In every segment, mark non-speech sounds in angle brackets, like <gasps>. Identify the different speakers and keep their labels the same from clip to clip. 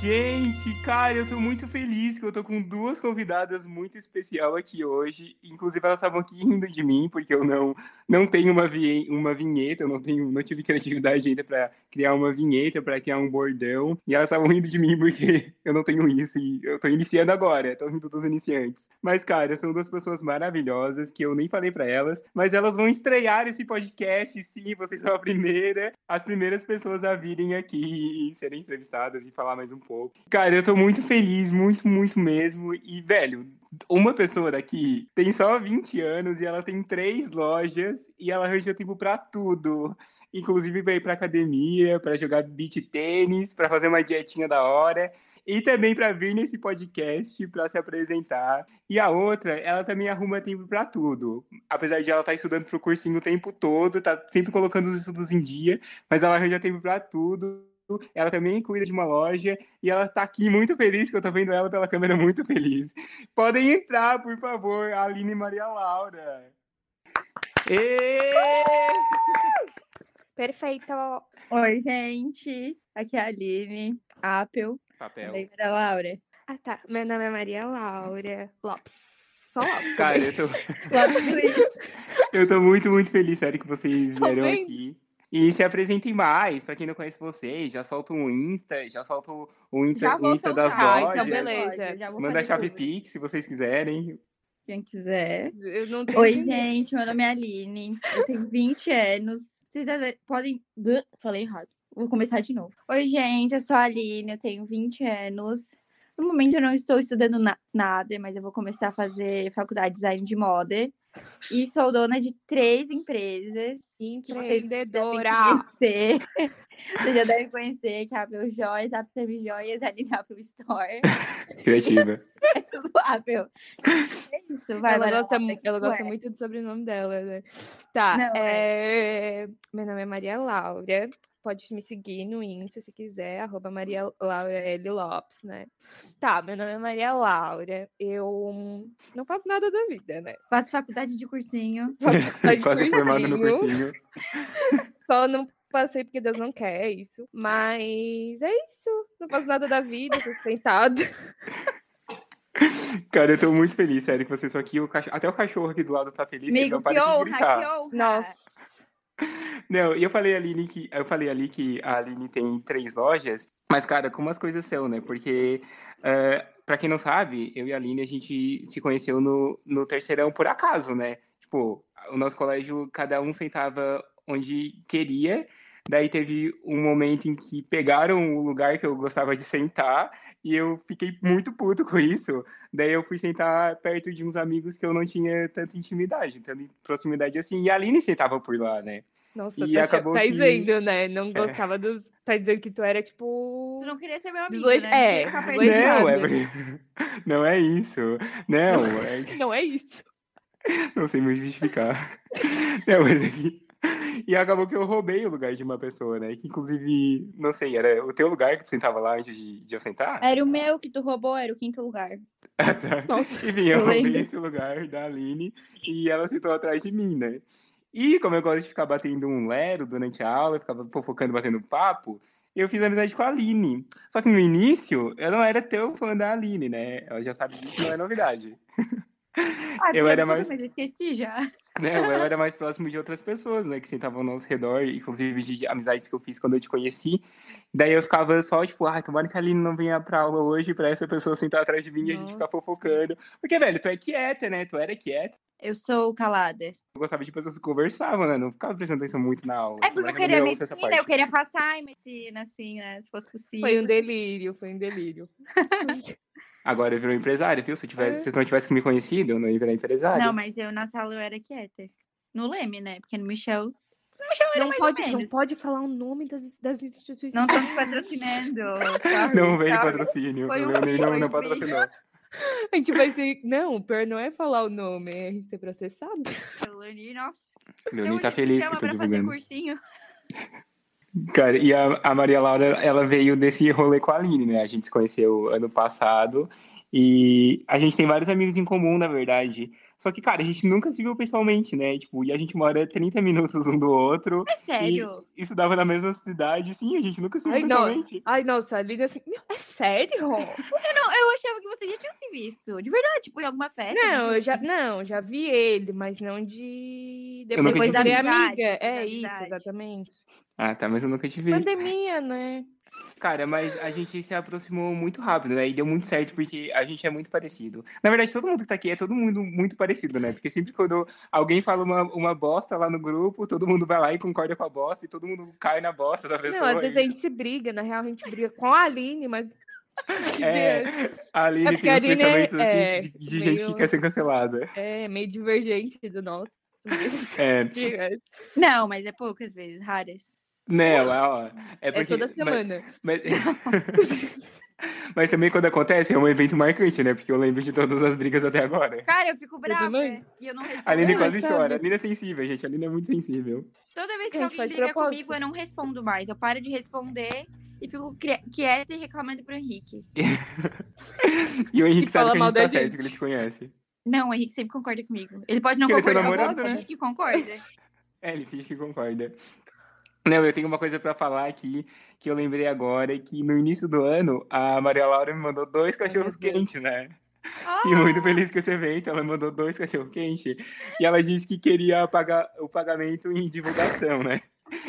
Speaker 1: gente, cara, eu tô muito feliz que eu tô com duas convidadas muito especial aqui hoje. Inclusive, elas estavam aqui rindo de mim, porque eu não, não tenho uma, vi uma vinheta, eu não, tenho, não tive criatividade ainda para criar uma vinheta, para criar um bordão. E elas estavam rindo de mim porque <laughs> eu não tenho isso e eu tô iniciando agora, tô rindo dos iniciantes. Mas, cara, são duas pessoas maravilhosas que eu nem falei para elas, mas elas vão estrear esse podcast, sim, vocês são a primeira, as primeiras pessoas a virem aqui e serem entrevistadas e falar mais um pouco. Cara, eu tô muito feliz, muito, muito mesmo. E, velho, uma pessoa daqui tem só 20 anos e ela tem três lojas e ela arranja tempo para tudo. Inclusive para ir pra academia, para jogar beach tênis, para fazer uma dietinha da hora e também para vir nesse podcast para se apresentar. E a outra, ela também arruma tempo para tudo. Apesar de ela estar tá estudando pro cursinho o tempo todo, tá sempre colocando os estudos em dia, mas ela arranja tempo para tudo ela também cuida de uma loja e ela tá aqui muito feliz, que eu tô vendo ela pela câmera muito feliz. Podem entrar, por favor, Aline Maria Laura. E...
Speaker 2: Perfeito.
Speaker 3: Oi, gente. Aqui é a Aline, Apple.
Speaker 1: Papel.
Speaker 3: Maria Laura.
Speaker 2: Ah, tá. Meu nome é Maria Laura Lopes. Só Lopes.
Speaker 1: Cara, eu tô...
Speaker 3: Lopes Luiz. <laughs>
Speaker 1: eu tô muito, muito feliz, sério, que vocês vieram aqui. E se apresentem mais, pra quem não conhece vocês, já solta um Insta, já solta o Insta,
Speaker 3: Já vou
Speaker 1: Insta das.
Speaker 2: Ah,
Speaker 1: lojas.
Speaker 2: então beleza.
Speaker 3: Já vou
Speaker 1: Manda a chave. Pix, se vocês quiserem.
Speaker 3: Quem quiser.
Speaker 2: Eu não tenho
Speaker 3: Oi,
Speaker 2: ninguém.
Speaker 3: gente. Meu nome é Aline. Eu tenho 20 anos. Vocês podem. Falei errado. Vou começar de novo. Oi, gente. Eu sou a Aline. Eu tenho 20 anos. No momento eu não estou estudando na- nada, mas eu vou começar a fazer faculdade de design de moda. E sou dona de três empresas. vocês
Speaker 2: Empreendedora.
Speaker 3: conhecer. <laughs> Vocês já devem conhecer que é a Apple Joias, a Apple Joias, a Aline Apple Store. <laughs>
Speaker 1: Criativa. <laughs>
Speaker 3: É tudo Apple. É isso, vai,
Speaker 2: ela gosta, mu- ela gosta
Speaker 3: é.
Speaker 2: muito do sobrenome dela, né? Tá.
Speaker 3: Não,
Speaker 2: é... Meu nome é Maria Laura. Pode me seguir no Insta se quiser, arroba Maria Laura L. Lopes, né? Tá, meu nome é Maria Laura. Eu não faço nada da vida, né?
Speaker 3: Faço faculdade de cursinho. <laughs>
Speaker 2: Faço faculdade de
Speaker 1: Quase formado no
Speaker 2: cursinho.
Speaker 1: cursinho. <laughs>
Speaker 2: Só não passei porque Deus não quer é isso. Mas é isso. Não faço nada da vida, sustentada. <laughs>
Speaker 1: Cara, eu tô muito feliz, sério, que vocês estão aqui. O cachorro- Até o cachorro aqui do lado tá feliz, que
Speaker 3: Amigo,
Speaker 1: não
Speaker 3: que
Speaker 1: para de
Speaker 3: honra,
Speaker 1: gritar.
Speaker 3: que honra.
Speaker 2: Nossa. <laughs>
Speaker 1: Não, e eu falei Aline que eu falei ali que a Aline tem três lojas, mas cara, como as coisas são, né? Porque eh, pra quem não sabe, eu e a Aline a gente se conheceu no, no terceirão por acaso, né? Tipo, o nosso colégio cada um sentava onde queria. Daí teve um momento em que pegaram o lugar que eu gostava de sentar e eu fiquei muito puto com isso. Daí eu fui sentar perto de uns amigos que eu não tinha tanta intimidade, tanta proximidade assim. E a Aline sentava por lá, né?
Speaker 2: Nossa,
Speaker 1: E
Speaker 2: tá,
Speaker 1: acabou
Speaker 2: tá
Speaker 1: que-
Speaker 2: dizendo, né? Não gostava dos. Tá dizendo que tu era tipo.
Speaker 3: Tu não queria ser meu amigo,
Speaker 2: Desleix-
Speaker 3: né?
Speaker 2: é,
Speaker 3: Não
Speaker 1: Não, é porque... <laughs> não é isso. Não, é...
Speaker 2: Não é isso.
Speaker 1: não sei me justificar. <laughs> Não, mas aqui... E acabou que eu roubei o lugar de uma pessoa, né? Que inclusive, não sei, era o teu lugar que tu sentava lá antes de, de eu sentar?
Speaker 3: Era o meu que tu roubou, era o quinto lugar. <laughs>
Speaker 1: Ah, tá.
Speaker 2: Nossa.
Speaker 1: Enfim, eu roubei
Speaker 3: lembro.
Speaker 1: esse lugar da Aline e ela sentou atrás de mim, né? E como eu gosto de ficar batendo um lero durante a aula, eu ficava fofocando, batendo papo, eu fiz amizade com a Aline. Só que no início, eu não era tão fã da Aline, né? Ela já sabe disso, não é novidade. <laughs>
Speaker 3: Ah,
Speaker 1: Eu era mais-
Speaker 3: Mas eu esqueci já.
Speaker 1: né? Eu era <laughs> mais próximo de outras pessoas, né? Que sentavam ao nosso redor, inclusive de amizades que eu fiz quando eu te conheci. Daí eu ficava só, tipo, ai, tomara que a Aline não venha pra aula hoje pra essa pessoa sentar atrás de mim e a gente ficar
Speaker 2: Nossa.
Speaker 1: fofocando. Porque, velho, tu é quieta, né? Tu era quieta.
Speaker 3: Eu sou calada.
Speaker 1: Eu gostava de pessoas que conversavam, né? Não ficava prestando atenção muito na aula.
Speaker 3: É porque eu
Speaker 1: não
Speaker 3: queria medicina, eu queria passar em medicina, assim, né? Se fosse possível.
Speaker 2: Foi um delírio, foi um delírio. <laughs>
Speaker 1: Agora eu virou empresária, viu? Se, eu tivesse,
Speaker 2: É.
Speaker 1: se não tivessem me conhecido, eu não ia virar empresária.
Speaker 3: Não, mas eu na sala eu era quieta. No Leme, né? Porque no Michel. No Michel era
Speaker 2: Não
Speaker 3: mais
Speaker 2: pode,
Speaker 3: ou
Speaker 2: não pode falar o nome das, das instituições.
Speaker 3: Não estamos <laughs> patrocinando. <laughs> Sorry,
Speaker 1: Não veio
Speaker 3: sorry.
Speaker 1: patrocínio.
Speaker 3: Foi
Speaker 1: o
Speaker 3: um
Speaker 1: não, não
Speaker 3: pi.
Speaker 1: patrocinou.
Speaker 2: A gente vai ter. Não, o pior não é falar o nome, é a gente ser processado.
Speaker 3: O Leonir, nossa.
Speaker 1: Leonir tá feliz que eu tô
Speaker 3: fazer
Speaker 1: divulgando.
Speaker 3: cursinho. <laughs>
Speaker 1: Cara, e a, a Maria Laura, ela veio desse rolê com a Aline, né? A gente se conheceu ano passado E a gente tem vários amigos em comum, na verdade. Só que, cara, a gente nunca se viu pessoalmente, né? Tipo, e a gente mora 30 minutos um do outro.
Speaker 3: É sério?
Speaker 1: E estudava na mesma cidade. Sim, a gente nunca se viu
Speaker 2: Ai, não.
Speaker 1: pessoalmente.
Speaker 2: Ai, nossa, a Lina assim, "Meu, é sério? <laughs>
Speaker 3: Eu, não, eu achava que vocês já tinham se visto. De verdade, tipo, em alguma festa.
Speaker 2: Não, eu já,
Speaker 3: assim.
Speaker 2: não, já vi ele, mas não de. Depois
Speaker 1: te
Speaker 2: da minha amiga. É isso, exatamente.
Speaker 1: Ah, tá, mas eu nunca te vi.
Speaker 2: Pandemia, né?
Speaker 1: Cara, mas a gente se aproximou muito rápido, né? E deu muito certo porque a gente é muito parecido. Na verdade, todo mundo que tá aqui é todo mundo muito parecido, né? Porque sempre quando alguém fala uma, uma bosta lá no grupo, todo mundo vai lá e concorda com a bosta e todo mundo cai na bosta da
Speaker 2: Não,
Speaker 1: pessoa.
Speaker 2: às vezes a gente se briga, na real a gente briga com a Aline, mas. <laughs>
Speaker 1: É, a Aline
Speaker 2: É
Speaker 1: tem uns
Speaker 2: Aline
Speaker 1: pensamentos assim,
Speaker 2: é
Speaker 1: de, de gente que
Speaker 2: meio-
Speaker 1: quer ser cancelada.
Speaker 2: É meio divergente do nosso. <laughs>
Speaker 1: É, <laughs>
Speaker 3: Não, mas é poucas vezes, raras.
Speaker 1: Não, é, ó, é
Speaker 2: É
Speaker 1: porque...
Speaker 2: toda
Speaker 1: mas-
Speaker 2: semana.
Speaker 1: Mas, <laughs> mas também quando acontece é um evento marcante, né? Porque eu lembro de todas as brigas até agora.
Speaker 3: Cara, eu fico brava
Speaker 2: também.
Speaker 3: e eu não respondo.
Speaker 1: A Aline
Speaker 2: Não,
Speaker 1: quase
Speaker 2: sabe?
Speaker 1: chora. A Aline é sensível, gente. A Aline é muito sensível.
Speaker 3: Toda vez que
Speaker 2: Gente,
Speaker 3: alguém briga
Speaker 2: propósito.
Speaker 3: comigo, eu não respondo mais. Eu paro de responder e fico quieta e reclamando pro Henrique. <laughs>
Speaker 1: E o Henrique
Speaker 2: E
Speaker 1: sabe que a gente tá
Speaker 2: da
Speaker 1: certo,
Speaker 2: gente.
Speaker 1: que ele te conhece.
Speaker 3: Não, o Henrique sempre concorda comigo. Ele pode não
Speaker 1: Que ele é
Speaker 3: concordar,
Speaker 1: namorado,
Speaker 3: mas
Speaker 1: né?
Speaker 3: finge que concorda.
Speaker 1: É, ele finge que concorda. Não, eu tenho uma coisa pra falar aqui que eu lembrei agora, que no início do ano, a Maria Laura me mandou dois cachorros quentes, né?
Speaker 3: Ah,
Speaker 1: E muito feliz com esse evento, ela mandou dois cachorros quentes. E ela disse que queria pagar o pagamento em divulgação, né?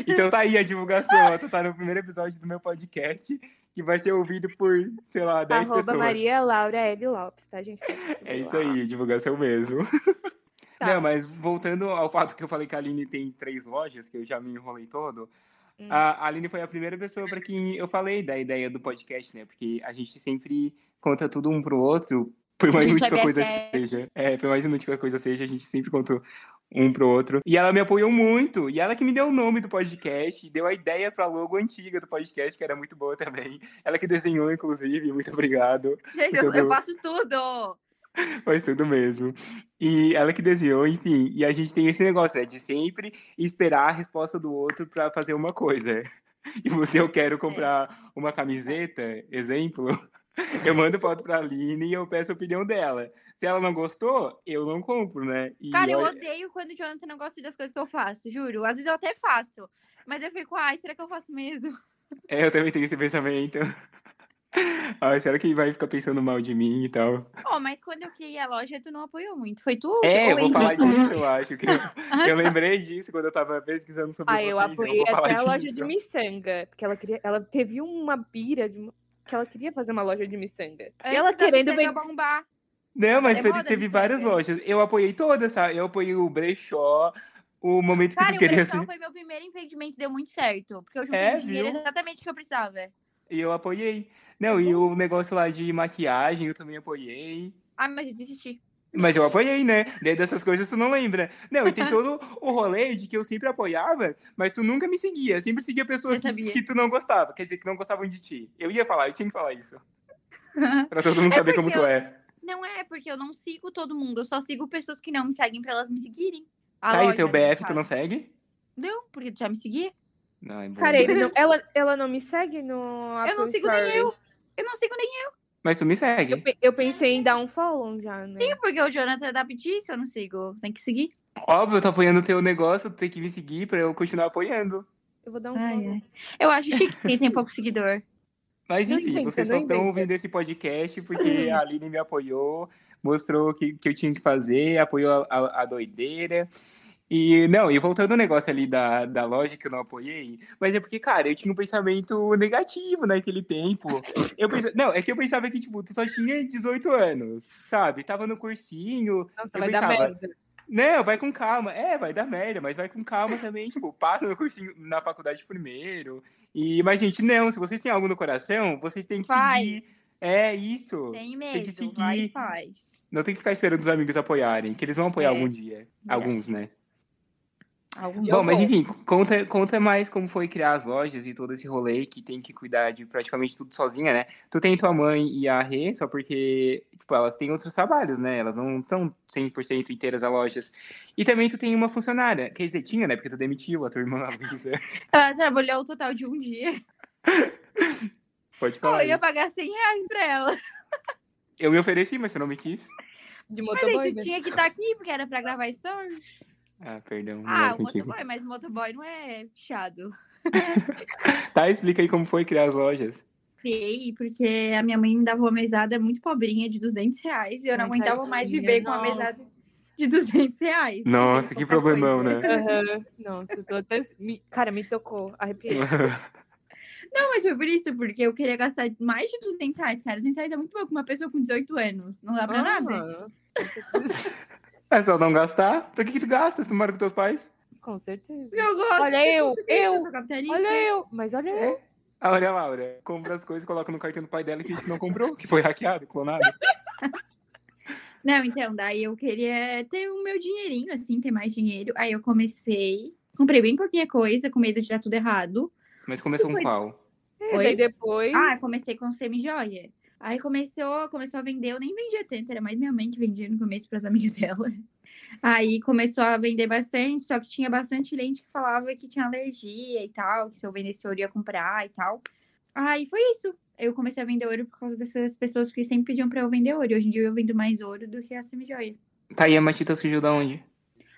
Speaker 1: Então tá aí a divulgação, ela tá no primeiro episódio do meu podcast, que vai ser ouvido por, sei lá, 10
Speaker 2: Arroba
Speaker 1: pessoas.
Speaker 2: Maria Laura L. Lopes, tá, gente?
Speaker 1: É isso aí, divulgação mesmo. <laughs>
Speaker 2: Tá.
Speaker 1: Não, mas voltando ao fato que eu falei que a Aline tem três lojas, que eu já me enrolei todo,
Speaker 2: Hum.
Speaker 1: a Aline foi a primeira pessoa para quem eu falei da ideia do podcast, né? Porque a gente sempre conta tudo um pro outro, por mais inútil que a
Speaker 3: é
Speaker 1: coisa
Speaker 3: BFF.
Speaker 1: seja. É, por mais inútil que a coisa seja, a gente sempre conta um pro outro. E ela me apoiou muito. E ela que me deu o nome do podcast, deu a ideia pra logo antiga do podcast, que era muito boa também. Ela que desenhou, inclusive. Muito obrigado.
Speaker 3: Gente, eu, eu faço tudo. <laughs>
Speaker 1: Faz tudo mesmo. E ela que desenhou, enfim. E a gente tem esse negócio, né? De sempre esperar a resposta do outro pra fazer uma coisa. <laughs> E você, eu quero comprar uma camiseta, exemplo. <laughs> Eu mando foto pra Aline e eu peço a opinião dela. Se ela não gostou, eu não compro, né? E
Speaker 3: Cara, eu odeio quando o Jonathan não gosta das coisas que eu faço, juro. Às vezes eu até faço. Mas eu fico, ai, será que eu faço mesmo?
Speaker 1: É, eu também tenho esse pensamento. Ai, será que vai ficar pensando mal de mim e tal?
Speaker 3: Oh, mas quando eu criei a loja, tu não apoiou muito. Foi tu?
Speaker 1: É, eu
Speaker 3: ou
Speaker 1: vou falar disso, eu acho. Que eu, <laughs> eu lembrei disso quando eu tava pesquisando sobre
Speaker 2: Ah, eu
Speaker 1: vocês.
Speaker 2: apoiei
Speaker 1: vou falar
Speaker 2: até a loja
Speaker 1: disso.
Speaker 2: de miçanga, porque ela queria, ela teve uma pira de que ela queria fazer uma loja de miçanga. E
Speaker 3: Antes
Speaker 2: ela
Speaker 3: da
Speaker 2: querendo vender.
Speaker 3: bombar.
Speaker 1: Não, mas
Speaker 3: É
Speaker 1: teve,
Speaker 3: moda
Speaker 1: teve
Speaker 3: de
Speaker 1: várias lojas. Eu apoiei todas, sabe? Eu apoiei o brechó, o momento que
Speaker 3: Cara,
Speaker 1: tu
Speaker 3: o
Speaker 1: queria
Speaker 3: brechó
Speaker 1: ser.
Speaker 3: foi meu primeiro empreendimento, deu muito certo. Porque eu juntei
Speaker 1: É,
Speaker 3: o dinheiro
Speaker 1: viu?
Speaker 3: exatamente o que eu precisava.
Speaker 1: E eu apoiei. Não, e o negócio lá de maquiagem eu também apoiei.
Speaker 3: Ah, mas eu desisti.
Speaker 1: Mas eu apoiei, né? Daí dessas coisas tu não lembra. Não, e tem <laughs> todo o rolê de que eu sempre apoiava, mas tu nunca me seguia. Sempre seguia pessoas
Speaker 3: Eu
Speaker 1: que, que tu não gostava. Quer dizer, que não gostavam de ti. Eu ia falar, eu tinha que falar isso. <laughs> Pra todo mundo
Speaker 3: É
Speaker 1: saber como tu
Speaker 3: eu-
Speaker 1: é.
Speaker 3: Não é, porque eu não sigo todo mundo. Eu só sigo pessoas que não me seguem pra elas me seguirem. A
Speaker 1: Tá, e teu BF tu não segue?
Speaker 3: Não, porque tu já me seguia.
Speaker 1: Não, é bom.
Speaker 2: Cara, não- ela, ela não me segue no.
Speaker 3: eu não sigo nem
Speaker 2: Stories.
Speaker 3: eu. Eu não sigo nem eu.
Speaker 1: Mas tu me segue.
Speaker 2: Eu, eu pensei em dar um follow já, né?
Speaker 3: Porque o Jonathan é da Petice, eu não sigo. Tem que seguir.
Speaker 1: Óbvio, eu tô apoiando o teu negócio, tu tem que me seguir pra eu continuar apoiando.
Speaker 2: Eu vou dar um
Speaker 3: Ai,
Speaker 2: follow.
Speaker 3: ai. Eu acho chique quem tem pouco seguidor.
Speaker 1: Mas
Speaker 2: Não
Speaker 1: enfim,
Speaker 2: inventa,
Speaker 1: vocês só estão ouvindo esse podcast porque a Aline me apoiou, mostrou o que, que eu tinha que fazer, apoiou a, a- a doideira. E não, e voltando ao negócio ali da, da loja que eu não apoiei, mas é porque, cara, eu tinha um pensamento negativo naquele tempo. Eu pensa... Não, é que eu pensava que, tipo, tu só tinha 18 anos, sabe? Tava no cursinho.
Speaker 2: Nossa,
Speaker 1: Eu
Speaker 2: vai dar
Speaker 1: pensava,
Speaker 2: merda.
Speaker 1: Não, vai com calma. É, vai dar merda, mas vai com calma também. tipo, passa no cursinho na faculdade primeiro. E, mas, gente, não, se vocês têm algo no coração, vocês têm que seguir. É isso.
Speaker 3: Tem medo.
Speaker 1: que seguir.
Speaker 3: Vai faz.
Speaker 1: Não tem que ficar esperando os amigos apoiarem, que eles vão apoiar
Speaker 3: É,
Speaker 1: algum dia. Alguns, né?
Speaker 3: Algum
Speaker 1: Bom, mas enfim, conta, conta mais como foi criar as lojas e todo esse rolê que tem que cuidar de praticamente tudo sozinha, né? Tu tem tua mãe e a Rê, só porque, tipo, elas têm outros trabalhos, né? Elas não são 100% inteiras a lojas. E também tu tem uma funcionária, quer dizer, tinha, né? Porque tu demitiu a tua irmã, <laughs> a Luísa.
Speaker 3: Ela trabalhou o total de um dia.
Speaker 1: Pode falar
Speaker 3: eu ia pagar 100 reais pra ela.
Speaker 1: Eu me ofereci, mas você não me quis.
Speaker 2: De
Speaker 3: Mas aí
Speaker 2: motoboy,
Speaker 3: tu
Speaker 2: né?
Speaker 3: tinha que estar aqui, porque era pra gravar stories.
Speaker 1: Ah, perdão.
Speaker 3: Ah, o
Speaker 1: contigo.
Speaker 3: motoboy, mas o motoboy não é fechado. <laughs>
Speaker 1: Tá, explica aí como foi criar as lojas.
Speaker 3: Criei porque a minha mãe me dava uma mesada muito pobrinha de 200 reais e eu não
Speaker 2: Ai,
Speaker 3: aguentava mais viver com uma mesada de 200 reais.
Speaker 1: Nossa, que problemão,
Speaker 3: coisa.
Speaker 1: né?
Speaker 2: Aham. Nossa, eu tô até. me- Cara, me tocou. Arrepiei. <laughs>
Speaker 3: Não, mas foi por isso, porque eu queria gastar mais de 200 reais, cara. 200 reais é muito pouco uma pessoa com 18 anos. Não dá pra nada.
Speaker 2: Ah, certeza.
Speaker 1: É só não gastar. Pra que, que tu gasta se mora com teus pais?
Speaker 2: Com certeza.
Speaker 3: Eu gosto.
Speaker 2: Olha eu, eu. Olha eu, mas olha
Speaker 1: É?
Speaker 2: eu.
Speaker 1: A Maria Laura compra as coisas, coloca no cartão do pai dela e finge que não comprou, que foi hackeado, clonado. <laughs>
Speaker 3: Não, então, daí eu queria ter o meu dinheirinho, assim, ter mais dinheiro. Aí eu comecei, comprei bem pouquinha coisa, com medo de dar tudo errado.
Speaker 1: Mas começou com
Speaker 3: Foi-
Speaker 1: qual?
Speaker 2: É,
Speaker 3: Oi?
Speaker 2: depois.
Speaker 3: Ah, comecei com semi-joia. Aí começou, começou a vender, eu nem vendia tanto, era mais minha mãe que vendia no começo para as amigas <laughs> dela. Aí começou a vender bastante, só que tinha bastante gente que falava que tinha alergia e tal, que se eu vendesse ouro ia comprar e tal. Aí foi isso. Eu comecei a vender ouro por causa dessas pessoas que sempre pediam para eu vender ouro. Hoje em dia eu vendo mais ouro do que a semi-joia.
Speaker 1: Tá, e a Matita surgiu da onde?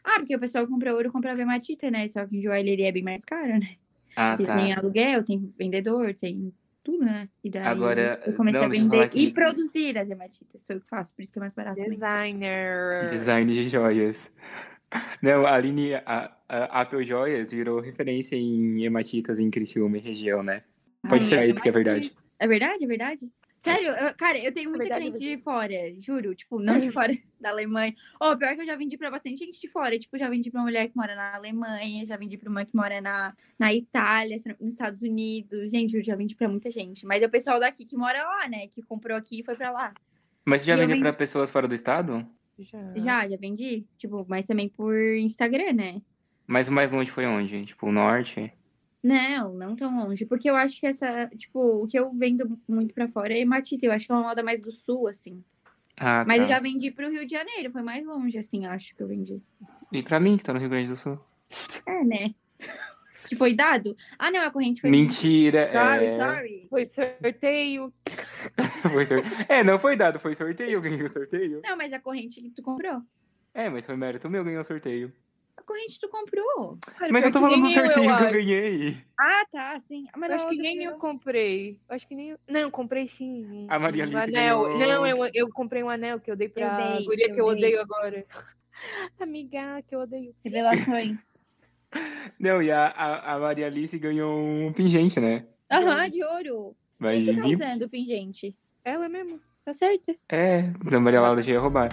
Speaker 3: Ah, porque o pessoal compra ouro comprava hematita, né? Só que em joalheria é bem mais caro, né?
Speaker 1: Ah, tá.
Speaker 3: Tem aluguel, tem vendedor, tem tudo, né? E daí
Speaker 1: Agora,
Speaker 3: eu comecei
Speaker 1: não,
Speaker 3: a vender e produzir as hematitas. Sou eu que faço, por isso que é mais barato. também.
Speaker 2: Designer.
Speaker 1: Design de joias. Não, a Aline, a, a Apple Joias virou referência em hematitas em Criciúma e região, né? Pode
Speaker 3: Ai,
Speaker 1: ser aí, porque é verdade.
Speaker 3: É verdade? É verdade? Sério, eu- cara, eu tenho muita
Speaker 2: verdade,
Speaker 3: cliente de fora, juro. Tipo, não de <laughs> fora da Alemanha. Ó, pior que eu já vendi pra bastante gente de fora. Tipo, já vendi pra uma mulher que mora na Alemanha, já vendi pra uma que mora na, na Itália, nos Estados Unidos. Gente, eu já vendi pra muita gente. Mas é o pessoal daqui que mora lá, né? Que comprou aqui e foi pra lá.
Speaker 1: Mas você já
Speaker 3: eu
Speaker 1: vendeu
Speaker 3: vendi-
Speaker 1: pra pessoas fora do estado?
Speaker 2: Já.
Speaker 3: Já, já vendi. Tipo, mas também por Instagram, né?
Speaker 1: Mas o mais longe foi onde? Tipo, o norte?
Speaker 3: Não, não tão longe. Porque eu acho que essa, tipo, o que eu vendo muito pra fora é hematita. Eu acho que é uma moda mais do sul, assim.
Speaker 1: Ah,
Speaker 3: Mas
Speaker 1: tá.
Speaker 3: eu já vendi pro Rio de Janeiro, foi mais longe, assim, acho que eu vendi.
Speaker 1: E pra mim, que tá no Rio Grande do Sul?
Speaker 3: É, né? Que foi dado? Ah, não, a corrente foi.
Speaker 1: Mentira!
Speaker 3: Sorry,
Speaker 1: é...
Speaker 3: sorry.
Speaker 2: Foi sorteio. <laughs>
Speaker 1: foi sor- é, não foi dado, foi sorteio, eu ganhei o sorteio.
Speaker 3: Não, mas a corrente que tu comprou.
Speaker 1: É, mas foi mérito meu, eu ganhei o sorteio.
Speaker 3: A corrente tu comprou.
Speaker 2: Cara,
Speaker 1: Mas eu tô falando do
Speaker 2: nem eu,
Speaker 1: sorteio que eu
Speaker 2: acho.
Speaker 1: ganhei.
Speaker 3: Ah, tá, sim. Mas
Speaker 2: Eu acho que nem eu
Speaker 3: eu-
Speaker 2: comprei. Eu acho que nem eu... Não, comprei sim. um-
Speaker 1: A Maria
Speaker 2: um
Speaker 1: Alice
Speaker 2: anel.
Speaker 1: ganhou-
Speaker 2: Não, eu, eu comprei um anel que eu dei pra
Speaker 3: dei,
Speaker 2: guria
Speaker 3: eu
Speaker 2: que eu
Speaker 3: dei.
Speaker 2: odeio agora. <laughs> Amiga, que eu odeio.
Speaker 3: Revelações. <laughs>
Speaker 1: Não, e a, a, a Maria Alice ganhou um pingente, né?
Speaker 3: Aham, de ouro.
Speaker 1: Vai
Speaker 3: Quem que tá usando o pingente?
Speaker 2: Ela mesmo.
Speaker 3: Tá certo?
Speaker 1: É, da Maria Laura já ia roubar.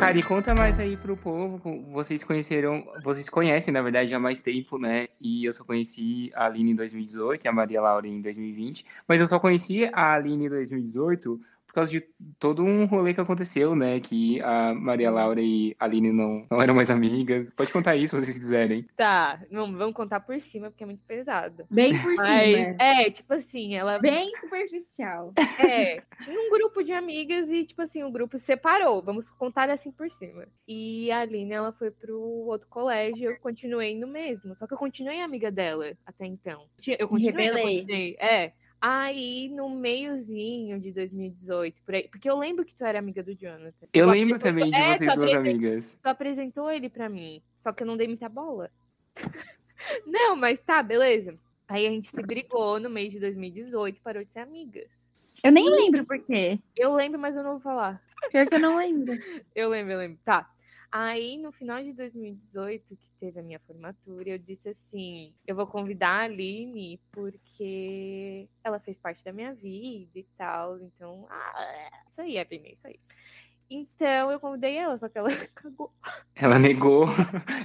Speaker 1: Cara, e conta mais aí pro povo. Vocês conheceram, vocês conhecem, na verdade, há mais tempo, né? E eu só conheci a Aline em 2018 e a Maria Laura em 2020. Mas eu só conheci a Aline em 2018 por causa de todo um rolê que aconteceu, né? Que a Maria Laura e a Aline não, não eram mais amigas. Pode contar isso se vocês quiserem.
Speaker 2: Tá, não, vamos contar por cima, porque é muito pesado.
Speaker 3: Bem por
Speaker 2: Mas,
Speaker 3: cima.
Speaker 2: é, tipo assim, ela
Speaker 3: Bem superficial.
Speaker 2: É, tinha um grupo de amigas e, tipo assim, o grupo separou. Vamos contar assim por cima. E a Aline, ela foi pro outro colégio, eu continuei no mesmo. Só que eu continuei amiga dela até então. Eu continuei, eu
Speaker 3: Rebelei.
Speaker 2: continuei. É. Aí, no meiozinho de 2018, por aí. Porque eu lembro que tu era amiga do Jonathan.
Speaker 1: Eu
Speaker 2: Tu
Speaker 1: lembro também de
Speaker 2: é,
Speaker 1: vocês duas amigas.
Speaker 2: Tu apresentou ele pra mim. Só que eu não dei muita bola. <laughs> não, mas tá, beleza. Aí a gente se brigou no mês de 2018 e parou de ser amigas.
Speaker 3: Eu nem lembro por quê.
Speaker 2: Eu lembro, mas eu não vou falar.
Speaker 3: Pior que eu não lembro. <laughs>
Speaker 2: Eu lembro, eu lembro. Tá. Aí, no final de 2018, que teve a minha formatura, eu disse assim: eu vou convidar a Aline porque ela fez parte da minha vida e tal. Então, ah, isso aí, Aline, isso aí. Então, eu convidei ela, só que ela <laughs> cagou.
Speaker 1: Ela negou.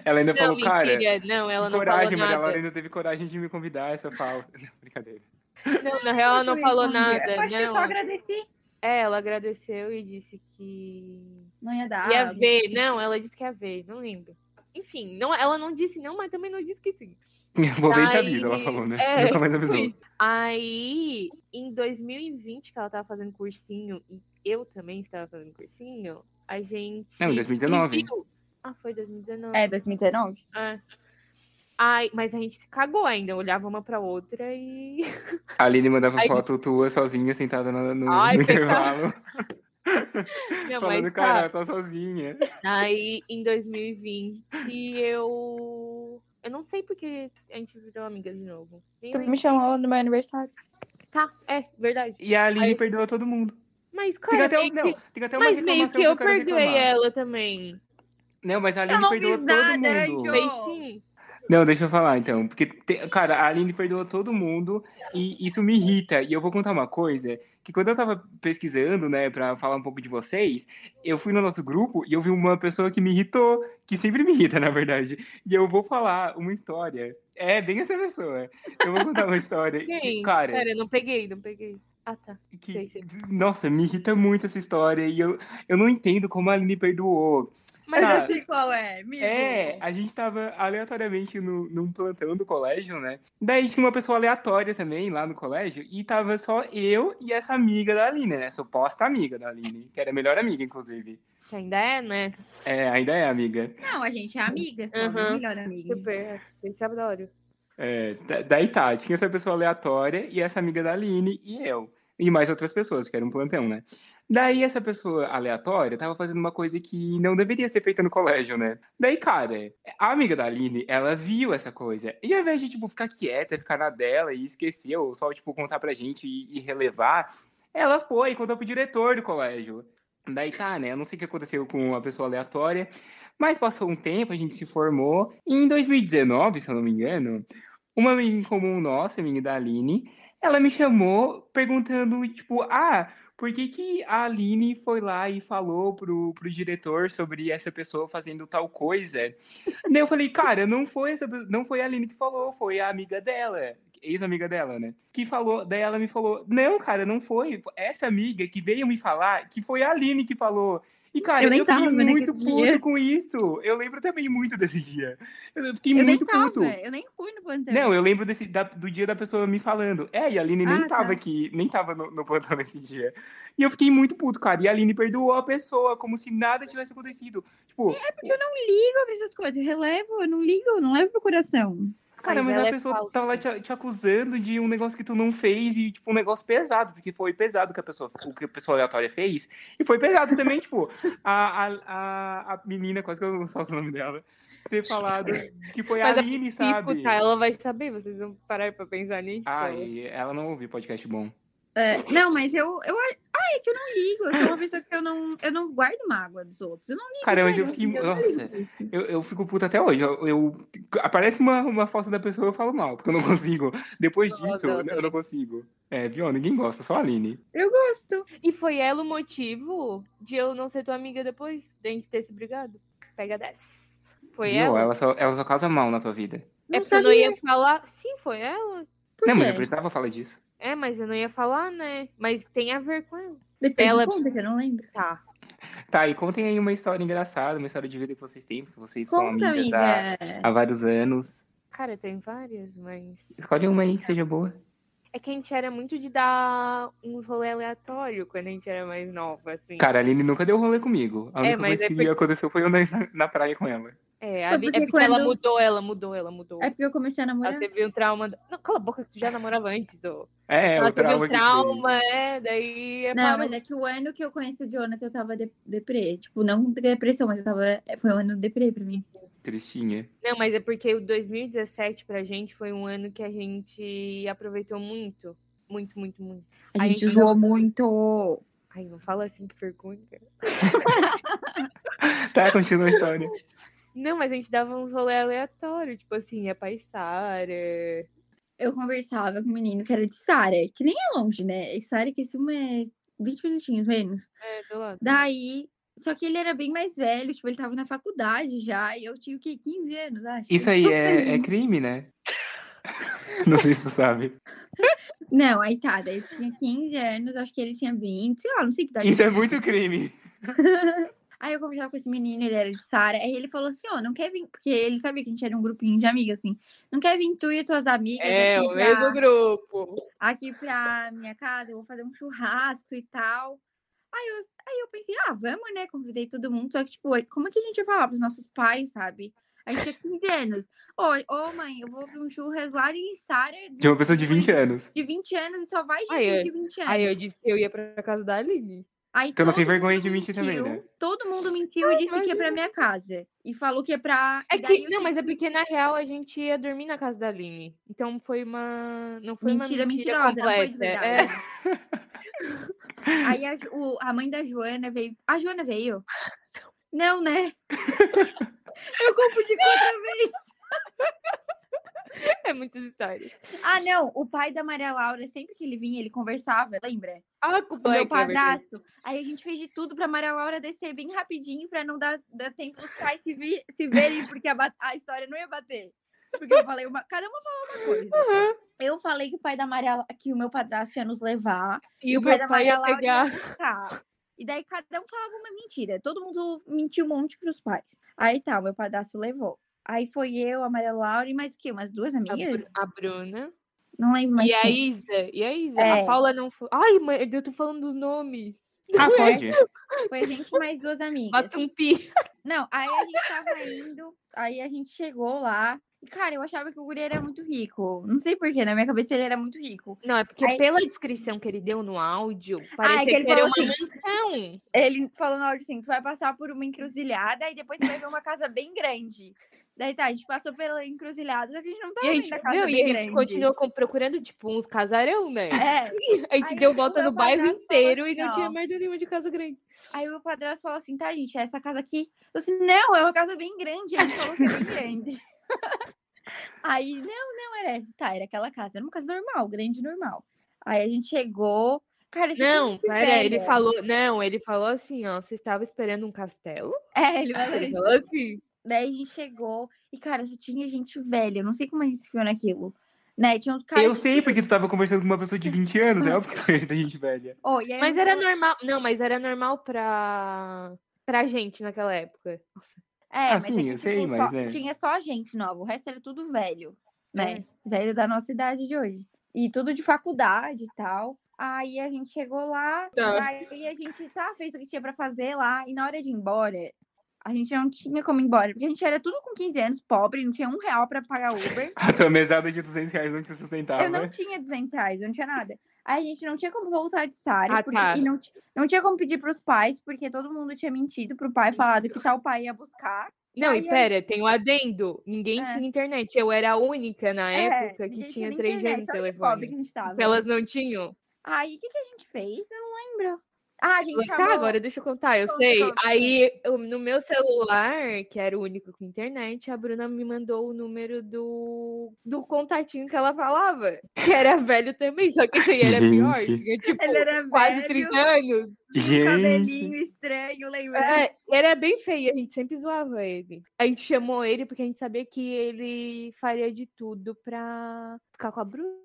Speaker 1: Ela ainda
Speaker 2: Não,
Speaker 1: falou, cara.
Speaker 2: mentira. Não, ela não
Speaker 1: coragem,
Speaker 2: falou
Speaker 1: Maria. Laura ainda teve coragem de me convidar, essa falsa. <laughs> Não, brincadeira.
Speaker 2: Não, na real, ela não falou nada.
Speaker 3: Eu acho que eu só
Speaker 2: Não.
Speaker 3: agradeci.
Speaker 2: É, ela agradeceu e disse que
Speaker 3: Não ia dar.
Speaker 2: ia ver. Não, ela disse que ia ver, não lembro. Enfim, não, ela não disse não, mas também não disse que sim. <laughs>
Speaker 1: Vou ver te avisa, ela falou, né?
Speaker 2: é,
Speaker 1: Nunca mais avisou.
Speaker 2: Aí, em 2020, que ela tava fazendo cursinho, e eu também estava fazendo cursinho, a gente.
Speaker 1: Não, em 2019.
Speaker 2: se viu. Ah, foi 2019.
Speaker 3: É, 2019?
Speaker 2: É. Ai, mas a gente se cagou ainda, olhava uma pra outra e.
Speaker 1: A Aline mandava
Speaker 2: Ai,
Speaker 1: foto tua sozinha, sentada no, no-
Speaker 2: Ai, <laughs>
Speaker 1: no intervalo. <laughs>
Speaker 2: Não,
Speaker 1: falando,
Speaker 2: mas
Speaker 1: cara,
Speaker 2: tá.
Speaker 1: tá sozinha.
Speaker 2: Aí em 2020 eu. Eu não sei porque a gente virou amiga de novo. Nem
Speaker 3: Tu
Speaker 2: lembro.
Speaker 3: me chamou no meu aniversário.
Speaker 2: Tá, é, verdade.
Speaker 1: E a Aline
Speaker 2: Aí-
Speaker 1: perdoou todo mundo.
Speaker 2: Mas,
Speaker 1: Tem
Speaker 2: cara,
Speaker 1: até, um-
Speaker 2: meio
Speaker 1: não,
Speaker 2: que,
Speaker 1: tem até uma
Speaker 2: mas meio que eu
Speaker 1: eu
Speaker 2: perdoei
Speaker 1: reclamar.
Speaker 2: ela também.
Speaker 1: Não, mas a Aline perdoou todo
Speaker 3: nada,
Speaker 1: mundo.
Speaker 2: Fez sim.
Speaker 1: Não, deixa eu falar então. Porque, te- cara, a Aline perdoou todo mundo e isso me irrita. E eu vou contar uma coisa: que quando eu tava pesquisando, né, pra falar um pouco de vocês, eu fui no nosso grupo e eu vi uma pessoa que me irritou, que sempre me irrita, <laughs> na verdade. E eu vou falar uma história. É, bem essa pessoa. Eu vou contar uma história. que,
Speaker 2: Quem?
Speaker 1: cara,
Speaker 2: Pera, eu não peguei, não peguei. Ah, tá.
Speaker 1: que,
Speaker 2: sei, sei.
Speaker 1: nossa, me irrita muito essa história. E eu, eu não entendo como a Aline perdoou.
Speaker 2: Mas
Speaker 3: eu sei qual é, amigo.
Speaker 1: É, a gente tava aleatoriamente no, num plantão do colégio, né? Daí tinha uma pessoa aleatória também lá no colégio, e tava só eu e essa amiga da Aline, né? Suposta amiga da Aline, que era a melhor amiga, inclusive.
Speaker 2: que ainda é, né?
Speaker 1: É, ainda é amiga.
Speaker 3: Não, a gente é amiga, só
Speaker 2: Aham.
Speaker 3: melhor amiga.
Speaker 2: Super. Vocês sabem da hora.
Speaker 1: É, da- daí tá, tinha essa pessoa aleatória e essa amiga da Aline e eu. E mais outras pessoas, que era um plantão, né? Daí essa pessoa aleatória tava fazendo uma coisa que não deveria ser feita no colégio, né? Daí, cara, a amiga da Aline, ela viu essa coisa. E ao invés de, tipo, ficar quieta, ficar na dela e esquecer, ou só, tipo, contar pra gente e, e relevar, ela foi e contou pro diretor do colégio. Daí tá, né? Eu não sei o que aconteceu com a pessoa aleatória, mas passou um tempo, a gente se formou. E em 2019, se eu não me engano, uma amiga em comum nossa, amiga da Aline, ela me chamou perguntando, tipo, ah, por que, que a Aline foi lá e falou pro, pro diretor sobre essa pessoa fazendo tal coisa? Daí eu falei, cara, não foi, essa, não foi a Aline que falou, foi a amiga dela, ex-amiga dela, né? Que falou, daí ela me falou, não, cara, não foi. Essa amiga que veio me falar que foi a Aline que falou. E, cara,
Speaker 3: Eu
Speaker 1: eu,
Speaker 3: nem
Speaker 1: fiquei
Speaker 3: tava naquele
Speaker 1: muito
Speaker 3: dia.
Speaker 1: puto com isso. Eu lembro também muito desse dia. Eu fiquei
Speaker 3: Eu nem
Speaker 1: muito
Speaker 3: tava,
Speaker 1: puto.
Speaker 3: eu nem fui no plantão.
Speaker 1: Não, eu lembro desse, da- do dia da pessoa me falando. É, e a Aline nem
Speaker 3: Ah,
Speaker 1: tava
Speaker 3: tá.
Speaker 1: aqui, nem tava no, no plantão nesse dia. E eu fiquei muito puto, cara. E a Aline perdoou a pessoa, como se nada tivesse acontecido. Tipo,
Speaker 3: Porque eu não ligo pra essas coisas. Eu relevo, eu não ligo, eu não levo pro coração.
Speaker 1: Cara,
Speaker 2: Mas
Speaker 1: mas,
Speaker 2: ela
Speaker 1: a
Speaker 2: é
Speaker 1: pessoa
Speaker 2: falsa.
Speaker 1: tava lá te, te acusando de um negócio que tu não fez e, tipo, um negócio pesado, porque foi pesado que a pessoa, o que a pessoa aleatória fez. E foi pesado também, tipo, a, a, a, a menina, quase que eu não solto o nome dela, ter falado que foi a
Speaker 2: Mas a
Speaker 1: Aline,
Speaker 2: Se
Speaker 1: sabe?
Speaker 2: escutar, ela vai saber, vocês vão parar pra pensar nisso.
Speaker 1: Ai, ela não ouviu podcast bom.
Speaker 3: É, não, mas eu, eu. Ai, é que eu não ligo. Eu sou uma pessoa que eu não, eu não guardo mágoa dos outros. Eu não ligo.
Speaker 1: Cara, mas eu fiquei. Nossa, eu, eu fico puto até hoje. Eu, eu- aparece uma, uma foto da pessoa eu falo mal, porque eu não <laughs> consigo. Depois disso,
Speaker 2: eu
Speaker 1: eu, não consigo. É, pior, ninguém gosta, só a Aline.
Speaker 3: Eu gosto.
Speaker 2: E foi ela o motivo de eu não ser tua amiga depois? De a gente ter se brigado? Pega 10. Foi
Speaker 1: Viu?
Speaker 2: ela?
Speaker 1: Ela só, ela só causa mal na tua vida.
Speaker 2: É
Speaker 3: Não
Speaker 2: porque eu não
Speaker 3: sabia.
Speaker 2: ia falar. Sim, foi ela.
Speaker 3: Por
Speaker 1: não, mas
Speaker 3: quê?
Speaker 1: eu precisava falar disso.
Speaker 2: É, mas eu não ia falar, né? Mas tem a ver com ela.
Speaker 3: Depois
Speaker 2: Ela-
Speaker 3: conta que eu não lembro.
Speaker 2: Tá.
Speaker 1: Tá, e contem aí uma história engraçada, uma história de vida que vocês têm, porque vocês são
Speaker 3: Conta,
Speaker 1: amigas há,
Speaker 3: amiga.
Speaker 1: há vários anos.
Speaker 2: Cara, tem várias, mas.
Speaker 1: Escolhe uma aí que seja boa.
Speaker 2: É que a gente era muito de dar uns rolê aleatório quando a gente era mais nova, assim.
Speaker 1: Cara, a Aline nunca deu rolê comigo. A
Speaker 2: É,
Speaker 1: única
Speaker 2: mas
Speaker 1: coisa
Speaker 2: é
Speaker 1: que
Speaker 2: porque-
Speaker 1: aconteceu foi eu na, na praia com ela.
Speaker 2: É, é
Speaker 3: porque
Speaker 2: porque ela
Speaker 3: quando-
Speaker 2: mudou, ela mudou, ela mudou.
Speaker 3: É porque eu comecei a namorar.
Speaker 2: Ela teve um trauma. Não, cala a boca, que tu já namorava antes, ô.
Speaker 1: É,
Speaker 2: ela
Speaker 1: o trauma
Speaker 2: teve um
Speaker 1: que a gente fez.
Speaker 2: trauma, é, daí. é
Speaker 3: Não,
Speaker 2: parou.
Speaker 3: mas é que o ano que eu conheci o Jonathan eu tava de deprê. Tipo, não depressão, mas eu tava. Foi um ano deprê pra mim.
Speaker 1: Tristinha.
Speaker 2: Não, mas é porque o 2017 pra gente foi um ano que a gente aproveitou muito. Muito, muito, muito.
Speaker 3: A
Speaker 2: A
Speaker 3: gente
Speaker 2: gente
Speaker 3: zoou muito.
Speaker 2: Ai, não fala assim que vergonha. <laughs>
Speaker 1: Tá, continua a história. <laughs>
Speaker 2: Não, mas a gente dava uns rolê aleatórios, tipo assim, ia pra Içara.
Speaker 3: Eu conversava com um menino que era de Sara, que nem é longe, né? E Sara, que esse uma é 20 minutinhos menos.
Speaker 2: É, do lado.
Speaker 3: Daí. Só que ele era bem mais velho, tipo, ele tava na faculdade já, e eu tinha o quê? 15 anos, acho.
Speaker 1: Isso aí é, <laughs> é crime, né? <laughs> Não sei se tu sabe.
Speaker 3: Não, aí tá, daí eu tinha 15 anos, acho que ele tinha 20, sei lá, não sei que idade.
Speaker 1: Isso é muito crime. <laughs>
Speaker 3: Aí eu conversava com esse menino, ele era de Sara, aí ele falou assim, ó, não quer vir, porque ele sabia que a gente era um grupinho de amigas, assim, não quer vir tu e tuas amigas
Speaker 2: É, o
Speaker 3: pra,
Speaker 2: mesmo grupo.
Speaker 3: aqui pra minha casa, eu vou fazer um churrasco e tal. Aí eu, aí eu pensei, ah, vamos, né, convidei todo mundo, só que, tipo, como é que a gente vai falar pros nossos pais, sabe? A gente tinha 15 anos. Ô, ô, mãe, eu vou pra um churras lá em Sara.
Speaker 1: De uma pessoa de 20 anos.
Speaker 3: De 20 anos e só vai gente
Speaker 2: Aí,
Speaker 3: de 20 anos.
Speaker 2: Aí eu disse que eu ia pra casa da Aline.
Speaker 3: Aí
Speaker 1: Então não tem vergonha de mentir também, né?
Speaker 3: Todo mundo mentiu e disse que ia pra minha casa. E falou que é pra.
Speaker 2: É que,
Speaker 3: eu
Speaker 2: não, mas é porque na real a gente ia dormir na casa da Aline. Então foi uma. Não foi
Speaker 3: Mentira
Speaker 2: uma mentira
Speaker 3: mentirosa, não foi de
Speaker 2: completa.
Speaker 3: verdade.
Speaker 2: É, <laughs>
Speaker 3: Aí a, o- a mãe da Joana veio. A Joana veio? <laughs> Não, né? <laughs> Eu confundi com outra vez.
Speaker 2: É muitas histórias.
Speaker 3: Ah, não. O pai da Maria Laura, sempre que ele vinha, ele conversava, lembra?
Speaker 2: Ah, com o
Speaker 3: meu
Speaker 2: é
Speaker 3: padrasto. Aí a gente fez de tudo pra Maria Laura descer bem rapidinho pra não dar, dar tempo dos pais se, vi- se verem, porque a, a história não ia bater. Porque eu falei uma. Cada uma falou uma coisa. Eu falei que o pai da Maria que o meu padrasto ia nos levar.
Speaker 2: E o
Speaker 3: pai da Maria
Speaker 2: ia
Speaker 3: Laura
Speaker 2: pegar.
Speaker 3: ia buscar. E daí cada um falava uma mentira. Todo mundo mentiu um monte pros pais. Aí tá, o meu padrasto levou. Aí foi eu, a Maria Laura e mais o quê? Umas duas
Speaker 2: A, Bru-
Speaker 3: amigas?
Speaker 2: a Bruna.
Speaker 3: Não lembro mais.
Speaker 2: E a
Speaker 3: quem.
Speaker 2: Isa. E a Isa.
Speaker 3: É.
Speaker 2: A Paula não foi. Ai, mãe, eu tô falando dos nomes.
Speaker 3: Ah, foi?
Speaker 1: Pode.
Speaker 3: Foi a gente e mais duas amigas.
Speaker 2: Bota um pi.
Speaker 3: Não, aí a gente tava indo, aí a gente chegou lá. E, cara, eu achava que o guri era muito rico. Não sei porquê, na minha cabeça ele era muito rico.
Speaker 2: Não, é porque
Speaker 3: Aí-
Speaker 2: pela descrição que ele deu no áudio, parecia
Speaker 3: é que ele
Speaker 2: que era
Speaker 3: falou
Speaker 2: uma
Speaker 3: assim,
Speaker 2: mansão.
Speaker 3: Ele falou na hora assim: tu vai passar por uma encruzilhada e depois você vai ver uma casa bem grande. Daí tá, a gente passou pela encruzilhada, só que a gente não tava
Speaker 2: E a gente,
Speaker 3: a casa
Speaker 2: não, e a gente continuou com- procurando, tipo, uns casarão, né?
Speaker 3: É, <laughs>
Speaker 2: A gente
Speaker 3: Aí
Speaker 2: deu volta no bairro inteiro e
Speaker 3: assim,
Speaker 2: não tinha
Speaker 3: ó.
Speaker 2: merda nenhuma de casa grande.
Speaker 3: aí o meu padrasto falou assim: tá, gente, essa casa aqui. Eu disse: não, é uma casa bem grande. Ele falou que é bem grande. <laughs> aí, não, não era essa. Tá, era aquela casa. Era uma casa normal, grande normal. Aí a gente chegou. Cara, a gente
Speaker 2: Não,
Speaker 3: tinha
Speaker 2: pera, ele falou, não, ele falou assim, ó, você estava esperando um castelo?
Speaker 3: É, ele <laughs>
Speaker 2: Ele falou assim.
Speaker 3: Daí a gente chegou e, cara, só tinha gente velha. Eu não sei como a gente se viu naquilo. Né? Tinha um cara.
Speaker 1: Eu sei, porque tu tava conversando com uma pessoa de 20 anos, é óbvio que isso é da gente velha. <laughs>
Speaker 3: Oh, e aí
Speaker 2: Mas era
Speaker 3: falei-
Speaker 2: normal, não, mas era normal pra, pra gente naquela época. Nossa,
Speaker 3: É,
Speaker 1: Ah,
Speaker 3: mas
Speaker 1: sim,
Speaker 3: é que,
Speaker 1: eu sei,
Speaker 3: tipo,
Speaker 1: mas
Speaker 3: só-
Speaker 1: é.
Speaker 3: tinha só gente nova. O resto era tudo velho, né?
Speaker 2: É.
Speaker 3: Velho da nossa idade de hoje. E tudo de faculdade e tal. Aí a gente chegou lá,
Speaker 2: Tá.
Speaker 3: aí a gente tá, fez o que tinha pra fazer lá. E na hora de ir embora, a gente não tinha como ir embora. Porque a gente era tudo com 15 anos, pobre, não tinha um real pra pagar Uber. <laughs>
Speaker 1: A tua mesada de 200 reais não te sustentava.
Speaker 3: Eu não tinha 200 reais, eu não tinha nada. Aí a gente não tinha como voltar de Sara.
Speaker 2: Ah,
Speaker 3: porque-
Speaker 2: tá.
Speaker 3: E não, não tinha como pedir pros pais, porque todo mundo tinha mentido pro pai, falado que tal pai ia buscar.
Speaker 2: Não,
Speaker 3: Aí
Speaker 2: e pera, tem um adendo. Ninguém
Speaker 3: É.
Speaker 2: tinha internet. Eu era a única na
Speaker 3: É,
Speaker 2: época que tinha
Speaker 3: nem
Speaker 2: 3G
Speaker 3: internet,
Speaker 2: no
Speaker 3: que pobre que
Speaker 2: telefone.
Speaker 3: a gente tava.
Speaker 2: Elas não tinham.
Speaker 3: Aí, o que, que a gente fez? Eu não lembro. Ah, a gente
Speaker 2: Tá,
Speaker 3: chamou...
Speaker 2: agora deixa eu contar, eu
Speaker 3: Conta,
Speaker 2: sei.
Speaker 3: conta.
Speaker 2: Aí, eu- no meu celular, que era o único com internet, a Bruna me mandou o número do, do contatinho que ela falava. <laughs> Que era velho também, só que esse aí era pior. Tinha, tipo,
Speaker 3: Ele era
Speaker 2: quase
Speaker 3: velho,
Speaker 2: 30 anos.
Speaker 1: Gente,
Speaker 3: cabelinho estranho, lembra?
Speaker 2: É, era bem feio, a gente sempre zoava ele. A gente chamou ele porque a gente sabia que ele faria de tudo pra ficar com a Bruna.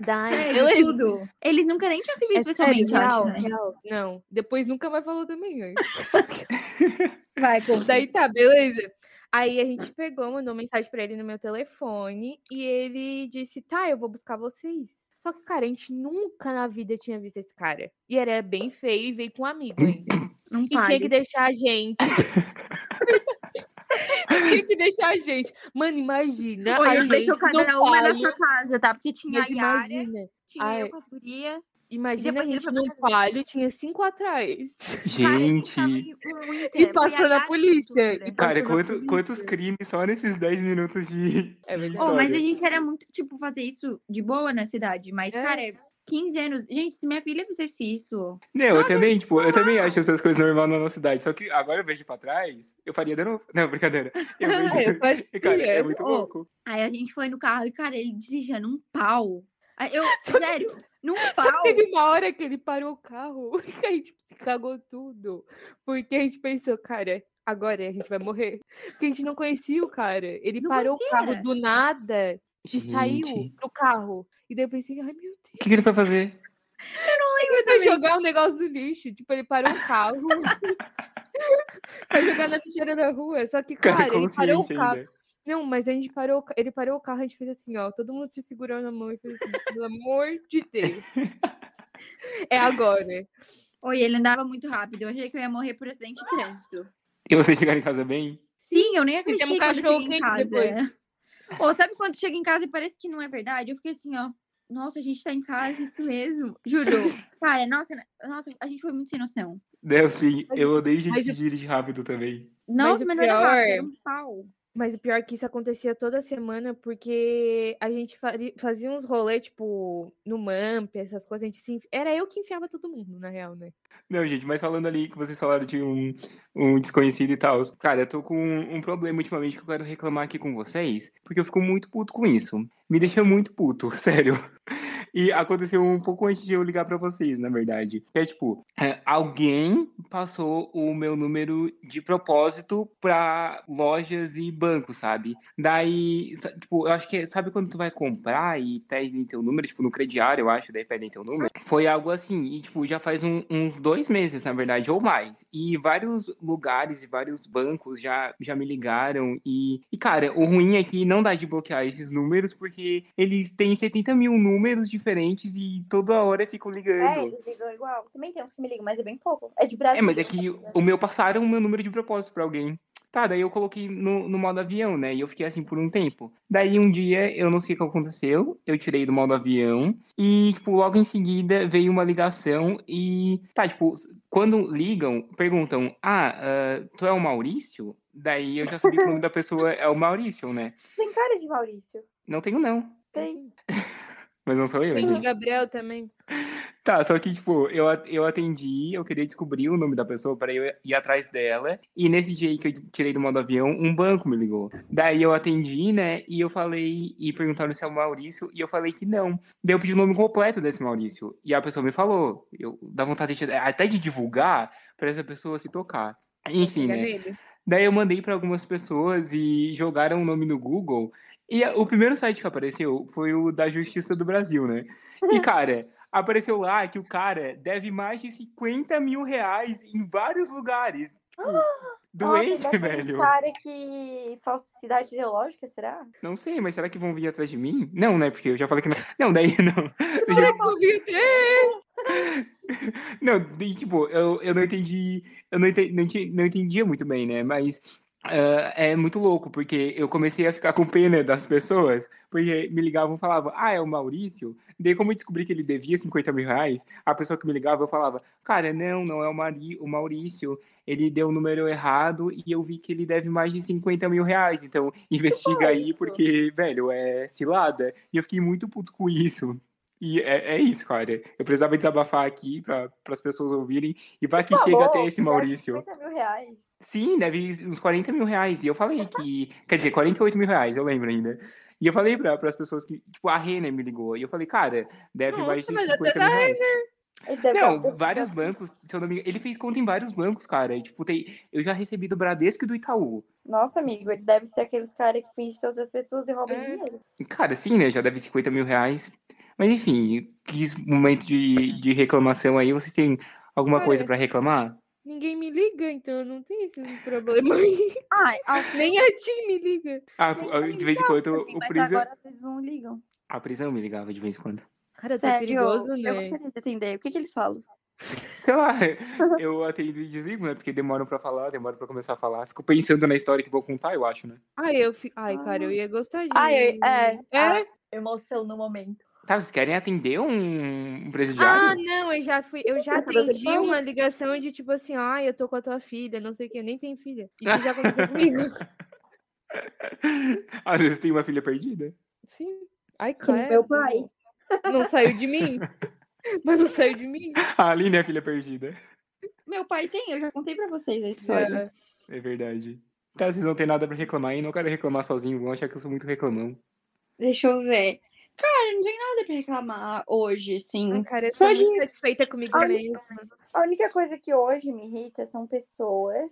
Speaker 2: Daí, <laughs>
Speaker 3: É, de tudo. Eles nunca nem tinham se visto
Speaker 2: É sério,
Speaker 3: pessoalmente, eu
Speaker 2: real,
Speaker 3: acho, né?
Speaker 2: real. Não, depois nunca mais falou também. <laughs>
Speaker 3: Vai, conta.
Speaker 2: Daí tá, beleza. Aí a gente pegou, mandou mensagem pra ele no meu telefone e ele disse: tá, eu vou buscar vocês. Só que, cara, a gente nunca na vida tinha visto esse cara. E era bem feio e veio com um amigo ainda.
Speaker 3: Não
Speaker 2: E tinha
Speaker 3: pare.
Speaker 2: que deixar a gente. <laughs> <laughs> tinha que deixar a gente. Mano, imagina.
Speaker 3: Oi,
Speaker 2: a
Speaker 3: eu
Speaker 2: no
Speaker 3: cada uma na sua casa, tá? Porque tinha
Speaker 2: mas
Speaker 3: a Yara,
Speaker 2: imagina.
Speaker 3: tinha
Speaker 2: Ai.
Speaker 3: eu com as gurias.
Speaker 2: Imagina a gente
Speaker 3: dele.
Speaker 2: palio, tinha cinco atrás.
Speaker 1: gente.
Speaker 2: E passando a polícia. E
Speaker 1: Cara,
Speaker 2: a
Speaker 1: quanto,
Speaker 2: polícia.
Speaker 1: quantos crimes só nesses 10 minutos de.
Speaker 2: É verdade.
Speaker 3: Oh, mas a gente era muito, tipo, fazer isso de boa na cidade. Mas,
Speaker 2: É.
Speaker 3: cara, 15 anos. Gente, se minha filha fizesse isso.
Speaker 1: Não, eu também, tipo, eu também acho essas coisas normais na nossa cidade. Só que agora eu vejo pra trás, eu faria de novo. Não, brincadeira. <laughs> Eu vejo.
Speaker 2: É, eu. <laughs>
Speaker 1: Cara, é muito louco.
Speaker 3: Aí a gente foi no carro e, cara, ele dirigia num pau. Eu, <laughs>
Speaker 2: Só
Speaker 3: sério, num
Speaker 2: Só
Speaker 3: pau.
Speaker 2: teve uma hora que ele parou o carro que a gente cagou tudo. Porque a gente pensou, cara, agora a gente vai morrer. Porque a gente não conhecia o cara. Ele
Speaker 3: Não
Speaker 2: parou o carro
Speaker 3: conhecia.
Speaker 2: do nada e saiu
Speaker 1: Gente,
Speaker 2: do carro. E daí eu pensei, ai meu Deus,
Speaker 1: O que, que ele foi fazer?
Speaker 2: ele vai jogar um negócio no lixo. Tipo, ele parou o carro. <laughs> vai jogar na lixeira da rua. Só que,
Speaker 1: Cara,
Speaker 2: cara, ele parou o carro.
Speaker 1: ainda.
Speaker 2: Não, mas a gente parou, ele parou o carro, a gente fez assim, ó, todo mundo se segurou na mão e fez assim, pelo amor de Deus. É agora.
Speaker 3: Oi, ele andava muito rápido. Eu achei que eu ia morrer por acidente de trânsito.
Speaker 1: E vocês chegaram em casa bem?
Speaker 3: Sim, eu nem
Speaker 2: um
Speaker 3: acreditei quando eu cheguei em casa.
Speaker 2: depois.
Speaker 3: Ou sabe quando chega em casa e parece que não é verdade? Eu fiquei assim, ó. Nossa, a gente tá em casa, isso mesmo. Juro. Cara, nossa, nossa, a gente foi muito sem noção.
Speaker 1: Não, sim,
Speaker 2: Mas-
Speaker 1: eu odeio gente
Speaker 2: mas
Speaker 1: que dirige rápido também.
Speaker 3: Nossa,
Speaker 2: o
Speaker 3: mas, não era rápido, era um pau.
Speaker 2: Mas o pior é que isso acontecia toda semana, porque a gente fazia uns rolês, tipo, no MAMP, essas coisas. A gente se Era eu que enfiava todo mundo, na real, né?
Speaker 1: Não, gente, mas falando ali que vocês falaram de um, um desconhecido e tal. Cara, eu tô com um problema ultimamente que eu quero reclamar aqui com vocês, porque eu fico muito puto com isso. Me deixa muito puto, <laughs> sério. E aconteceu um pouco antes de eu ligar pra vocês, na verdade. É tipo, é, alguém passou o meu número de propósito pra lojas e bancos, sabe? Daí, tipo, eu acho que é- sabe quando tu vai comprar e pedem teu número, tipo, no crediário, eu acho, daí pedem teu número. Foi algo assim, e tipo, já faz um- uns dois meses, na verdade, ou mais. E vários lugares e vários bancos já, já me ligaram. E, e, cara, o ruim é que não dá de bloquear esses números, porque eles têm 70 mil números diferentes e toda hora ficam
Speaker 4: É,
Speaker 1: ligando.
Speaker 4: eles ligam igual. Também tem uns que me ligam, mas é bem pouco. É de Brasil.
Speaker 1: É, mas é que o meu passaram o meu número de propósito pra alguém. Tá, daí eu coloquei no, no modo avião, né? E eu fiquei assim por um tempo. Daí um dia, eu não sei o que aconteceu, eu tirei do modo avião e, tipo, logo em seguida veio uma ligação e. Tá, tipo, quando ligam, perguntam: Ah, ah, tu é o Maurício? Daí eu já sabia que o nome da pessoa é o Maurício, né?
Speaker 4: Tem cara de Maurício.
Speaker 1: Não tenho, não.
Speaker 4: Tem. <laughs>
Speaker 1: Mas não sou eu,
Speaker 2: o
Speaker 1: gente.
Speaker 2: Gabriel também. <laughs>
Speaker 1: Tá, só que, tipo, eu, eu atendi, eu queria descobrir o nome da pessoa para eu ir atrás dela. E nesse dia aí que eu tirei do modo avião, um banco me ligou. Daí eu atendi, né? E eu falei, e perguntaram se é o Maurício, e eu falei que não. Daí eu pedi o nome completo desse Maurício. E a pessoa me falou. Eu dá vontade de, até de divulgar para essa pessoa se tocar. Enfim, né? Daí eu mandei para algumas pessoas e jogaram o nome no Google. E o primeiro site que apareceu foi o da Justiça do Brasil, né? E, cara, apareceu lá que o cara deve mais de 50 mil reais em vários lugares. Tipo, doente,
Speaker 4: Nossa,
Speaker 1: velho.
Speaker 4: cara que. Falsidade ideológica, será?
Speaker 1: Não sei, mas será que vão vir atrás de mim? Não, né? Porque eu já falei que não. Não, daí <laughs> não.
Speaker 2: Será que eu vi ter?
Speaker 1: Não, daí, tipo, eu, eu não entendi. Eu não, entendi, não, entendi- não entendia muito bem, né? Mas ah, é muito louco, porque eu comecei a ficar com pena das pessoas, porque me ligavam e falavam, ah, é o Maurício? Daí, como eu descobri que ele devia 50 mil reais, a pessoa que me ligava, eu falava, cara, não, não é o, Mari, o Maurício, ele deu o número errado e eu vi que ele deve mais de 50 mil reais, então <laughs> investiga aí, porque, velho, é cilada. E eu fiquei muito puto com isso. E é, é isso, cara. Eu precisava desabafar aqui para as pessoas ouvirem. E vai que
Speaker 4: Tá
Speaker 1: chega até esse Maurício.
Speaker 4: 50 mil reais.
Speaker 1: Sim, deve uns 40 mil reais. E eu falei que. Quer dizer, 48 mil reais, eu lembro ainda. E eu falei para as pessoas que. Tipo, a Renner me ligou. E eu falei, cara, deve mais de
Speaker 2: Nossa, mas até
Speaker 1: 50 mil reais.
Speaker 4: Ele deve
Speaker 1: Não, vários bancos, se eu não me engano. Ele fez conta em vários bancos, cara. E, tipo, tem, eu já recebi do Bradesco e do Itaú.
Speaker 4: Nossa, amigo, ele deve ser aqueles caras que fingem ser outras pessoas e roubam
Speaker 2: É.
Speaker 4: dinheiro.
Speaker 1: Cara, sim, né? Já deve 50 mil reais. Mas enfim, quis momento de, de reclamação aí. Vocês têm alguma
Speaker 2: Cara,
Speaker 1: coisa pra reclamar?
Speaker 2: Ninguém me liga, então eu não tenho esses problemas. <laughs>
Speaker 3: Ai,
Speaker 2: Nem a ti me liga.
Speaker 1: Ah,
Speaker 3: Nem
Speaker 1: de vez em quando
Speaker 3: também,
Speaker 1: o prisão.
Speaker 3: agora eles não ligam.
Speaker 1: A prisão me ligava de vez em quando.
Speaker 2: Cara, tá
Speaker 3: Sério,
Speaker 2: perigoso,
Speaker 3: eu
Speaker 2: né?
Speaker 3: gostaria de atender. O que, que eles falam? <laughs>
Speaker 1: Sei lá, eu atendo e desligo, né? Porque demoram pra falar, demoram pra começar a falar. Fico pensando na história que vou contar, eu acho, né?
Speaker 2: Ai, eu fi... Ai, cara, eu ia gostar de.
Speaker 3: Ai, eu- é,
Speaker 2: É?
Speaker 3: Emoção no momento.
Speaker 1: Tá, vocês querem atender um, um
Speaker 2: Ah,
Speaker 1: presidiário?
Speaker 2: não, eu já fui, eu já atendi
Speaker 4: telefone?
Speaker 2: uma ligação de tipo assim, ai, eu tô com a tua filha, não sei o que, eu nem tenho filha. Isso já aconteceu comigo. <laughs>
Speaker 1: Às vezes tem uma filha perdida.
Speaker 2: Sim. Ai, claro.
Speaker 3: meu pai.
Speaker 2: Não saiu de mim. <laughs> Mas não saiu de mim.
Speaker 1: A Aline é a filha perdida.
Speaker 3: Meu pai tem, eu já contei pra vocês a história.
Speaker 2: É.
Speaker 1: É verdade. Tá, vocês não têm nada pra reclamar aí, não quero reclamar sozinho, vão achar que eu sou muito reclamão.
Speaker 3: Deixa eu ver. Cara, não tem nada pra reclamar hoje,
Speaker 2: Ai,
Speaker 3: sim.
Speaker 2: cara, eu sou
Speaker 4: Pode-
Speaker 2: muito satisfeita comigo
Speaker 4: Olha-
Speaker 2: mesma.
Speaker 4: A única coisa que hoje me irrita são pessoas,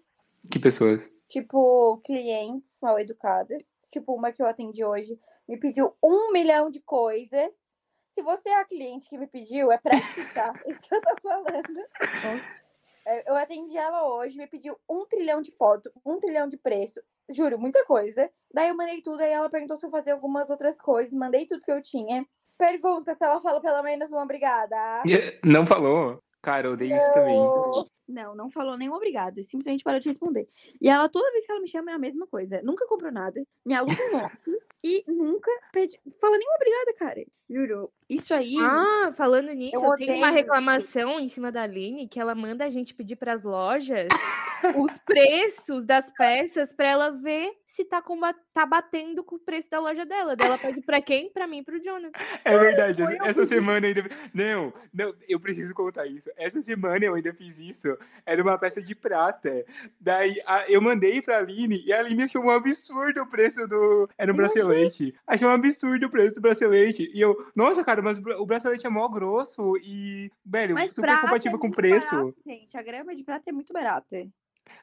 Speaker 1: Que pessoas?
Speaker 4: tipo, clientes mal educadas. Tipo, uma que eu atendi hoje me pediu um milhão de coisas. Se você é a cliente que me pediu, é pra ficar. Isso <laughs> que eu tô falando. É, Eu atendi ela hoje, me pediu um trilhão de foto, um trilhão de preço. Juro, muita coisa. Daí eu mandei tudo, aí ela perguntou se eu fazia algumas outras coisas. Mandei tudo que eu tinha. Pergunta se ela fala pelo menos uma obrigada. <laughs>
Speaker 1: Não falou. Cara, eu odeio isso também.
Speaker 3: Não, não falou nem obrigada, simplesmente parou de responder. E ela, toda vez que ela me chama, é a mesma coisa. Nunca comprou nada, me aluga um e nunca pede. Fala nem obrigada, cara. Juro. Isso aí.
Speaker 2: Ah, falando nisso,
Speaker 3: Eu
Speaker 2: eu, tenho uma reclamação em cima da Aline que ela manda a gente pedir para as lojas os preços das peças para ela ver se tá, comba- tá batendo com o preço da loja dela. Daí Ela pede para quem? Para mim e pro Jonathan.
Speaker 1: É verdade, essa, essa semana eu ainda. Não, não, eu preciso contar isso. Essa semana eu ainda fiz isso. Era uma peça de prata. Daí a- eu mandei pra Aline e a Aline achou um absurdo o preço do. Era um
Speaker 3: Eu achei-
Speaker 1: bracelete. Achou um absurdo o preço do bracelete. E eu, nossa, cara, mas o bra- o bracelete é mó grosso e, velho,
Speaker 3: Mas
Speaker 1: super compatível
Speaker 3: é
Speaker 1: com o preço.
Speaker 3: barato, gente. A grama de prata é muito barata.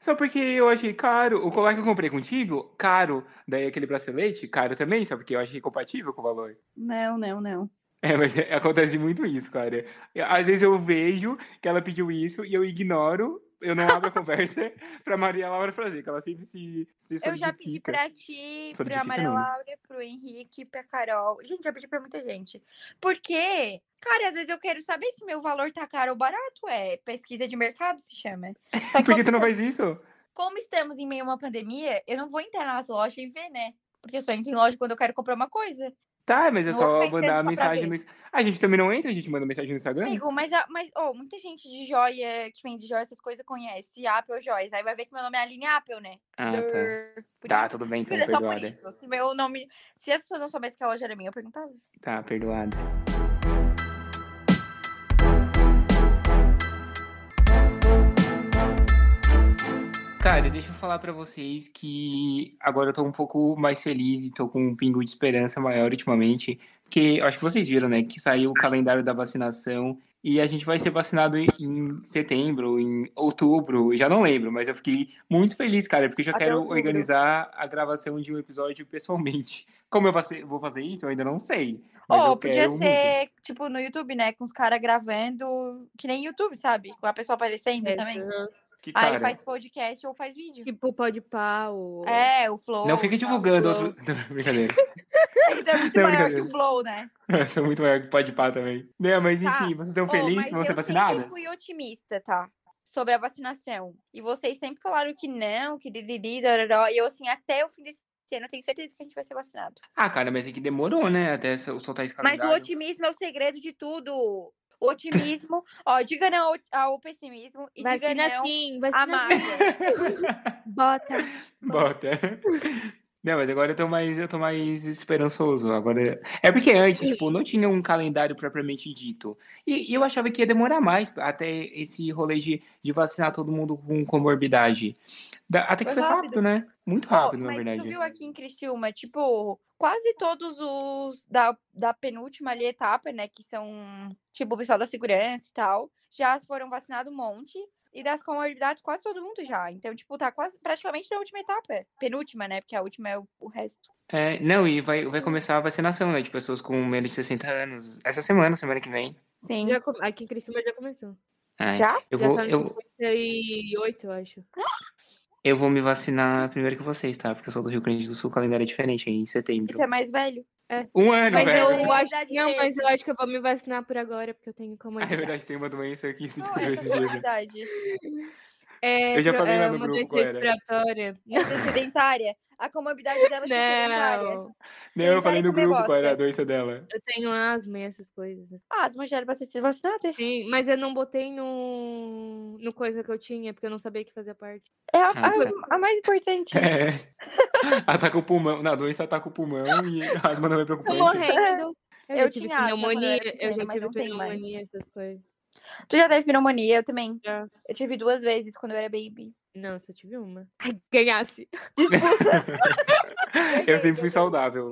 Speaker 1: Só porque eu achei caro. O colar que eu comprei contigo, caro. Daí aquele bracelete, caro também, só porque eu achei compatível com o valor.
Speaker 3: Não, não, não.
Speaker 1: É, mas é- <laughs> acontece muito isso, cara. Às vezes eu vejo que ela pediu isso e eu ignoro, eu não abro a conversa <laughs> pra Maria Laura fazer, que ela sempre se, se
Speaker 3: Eu já pedi pra ti, pra
Speaker 1: Solidifica
Speaker 3: Maria
Speaker 1: não.
Speaker 3: Laura, pro Henrique, pra Carol. Gente, já pedi pra muita gente. Porque, cara, às vezes eu quero saber se meu valor tá caro ou barato. É pesquisa de mercado, se chama. <laughs>
Speaker 1: Por que tu não faz isso?
Speaker 3: como estamos em meio a uma pandemia, eu não vou entrar nas lojas e ver, né? Porque eu só entro em loja quando eu quero comprar uma coisa.
Speaker 1: Tá, mas é
Speaker 3: Não
Speaker 1: só
Speaker 3: ficar
Speaker 1: mandar
Speaker 3: só
Speaker 1: mensagem no. A gente também não entra, a gente manda mensagem no Instagram?
Speaker 3: Amigo, mas, a- mas oh, muita gente de joia, que vende joia, essas coisas, conhece Apple Joias. Aí vai ver que meu nome é Aline Apple, né?
Speaker 1: Ah, tá. Tá,
Speaker 3: isso-
Speaker 1: tudo bem, então,
Speaker 3: Juro, é só por
Speaker 1: perdoada.
Speaker 3: isso. Se meu nome. Se as pessoas não soubessem que a loja era minha, eu perguntava.
Speaker 1: Tá, perdoada. Cara, deixa eu falar pra vocês que agora eu tô um pouco mais feliz e tô com um pingo de esperança maior ultimamente, porque eu acho que vocês viram, né, que saiu o calendário da vacinação e a gente vai ser vacinado em- em setembro, em outubro, já não lembro, mas eu fiquei muito feliz, cara, porque eu já
Speaker 3: Até
Speaker 1: quero
Speaker 3: outubro.
Speaker 1: organizar a gravação de um episódio pessoalmente. Como eu vou fazer- isso, eu ainda não sei.
Speaker 3: Ou
Speaker 1: eu
Speaker 3: podia
Speaker 1: quero muito.
Speaker 3: ser, tipo, no YouTube, né? Com os caras gravando, que nem YouTube, sabe? Com a pessoa aparecendo também.
Speaker 1: Que
Speaker 3: Aí
Speaker 1: cara.
Speaker 3: faz podcast ou faz vídeo.
Speaker 2: Tipo, pode pá, o...
Speaker 3: É, o Flow.
Speaker 1: Não fica
Speaker 3: e tal.
Speaker 1: divulgando
Speaker 2: Flow.
Speaker 1: outro. <laughs> Brincadeira. <laughs>
Speaker 3: Ele é muito
Speaker 1: Não,
Speaker 3: maior que o Flow, né? <laughs>
Speaker 1: Sou muito maior que pode pá também. Não, mas
Speaker 3: Tá.
Speaker 1: enfim, vocês estão
Speaker 3: Ô,
Speaker 1: felizes que vão ser
Speaker 3: eu fui otimista, tá? Sobre a vacinação. E vocês sempre falaram que não, que dididi, dararó. E eu, assim, até o fim desse ano, eu tenho certeza que a gente vai ser vacinado.
Speaker 1: Ah, cara, mas é que demorou, né? Até so- soltar esse
Speaker 3: Mas
Speaker 1: calendário.
Speaker 3: o otimismo é o segredo de tudo. O otimismo, ó, diga não ao, ao pessimismo e
Speaker 2: Vacina
Speaker 3: diga não
Speaker 2: sim,
Speaker 3: à
Speaker 2: vacina sim.
Speaker 3: mágoa. <laughs>
Speaker 2: Bota.
Speaker 1: Bota. Não, mas agora eu tô mais, eu tô mais esperançoso. Agora é porque antes, tipo, não tinha um calendário propriamente dito. E, e eu achava que ia demorar mais até esse rolê de, de vacinar todo mundo com comorbidade. Da- até que
Speaker 3: Foi
Speaker 1: foi rápido,
Speaker 3: rápido.
Speaker 1: né? Muito rápido, na
Speaker 3: mas
Speaker 1: verdade.
Speaker 3: tu viu aqui em Criciúma, tipo, quase todos os da, da penúltima ali etapa, né, que são, tipo, o pessoal da segurança e tal, já foram vacinados um monte. E das comorbidades, quase todo mundo já. Então, tipo, tá quase praticamente na última etapa. Penúltima, né? Porque a última é o, o resto.
Speaker 1: É, não, e vai, vai começar a vacinação, né? De pessoas com menos de 60 anos. Essa semana, semana que vem.
Speaker 3: Sim.
Speaker 2: Já com- Aqui em Criciúma já começou.
Speaker 1: É,
Speaker 3: Já?
Speaker 1: Eu
Speaker 2: já
Speaker 1: vou,
Speaker 2: tá
Speaker 1: eu,
Speaker 2: 58, eu acho. <gasps>
Speaker 1: eu vou me vacinar primeiro que vocês, tá? Porque eu sou do Rio Grande do Sul, o calendário é diferente, é em setembro.
Speaker 3: tu é mais velho.
Speaker 1: Um ano,
Speaker 2: Mas
Speaker 1: velho.
Speaker 2: eu acho não, mas eu acho que eu vou me vacinar por agora, porque eu tenho como.
Speaker 1: Ah, é verdade, tem uma doença aqui <laughs> que descobriu esses
Speaker 3: é
Speaker 1: dias. né?
Speaker 3: verdade.
Speaker 2: É,
Speaker 1: Eu já falei lá
Speaker 2: é
Speaker 1: no
Speaker 2: uma
Speaker 1: grupo
Speaker 2: doença
Speaker 1: qual era.
Speaker 2: respiratória.
Speaker 3: É sedentária. A comorbidade dela é sedentária.
Speaker 2: Não,
Speaker 1: Não, eu falei no grupo qual era a
Speaker 3: bosta.
Speaker 1: doença dela.
Speaker 2: eu tenho asma e essas coisas.
Speaker 3: Ah, as mulheres pra ser vacinada.
Speaker 2: Sim, mas eu não botei no, no coisa que eu tinha, porque eu não sabia que fazia parte.
Speaker 3: É a,
Speaker 1: Ah, tá.
Speaker 3: a- a mais importante.
Speaker 1: É. <laughs> Ataca o pulmão. Não, a doença ataca o pulmão e a asma não é
Speaker 2: Tô
Speaker 1: preocupante.
Speaker 2: morrendo. Eu,
Speaker 3: Eu
Speaker 2: já tive
Speaker 3: tinha asma eu
Speaker 2: pneumonia,
Speaker 3: era
Speaker 2: eu já tive pneumonia, essas coisas.
Speaker 3: Tu já teve pneumonia? Eu também.
Speaker 2: Já.
Speaker 3: Eu tive duas vezes quando eu era baby.
Speaker 2: Não, só tive uma. Ai, ganhasse. <laughs>
Speaker 1: Eu sempre fui saudável.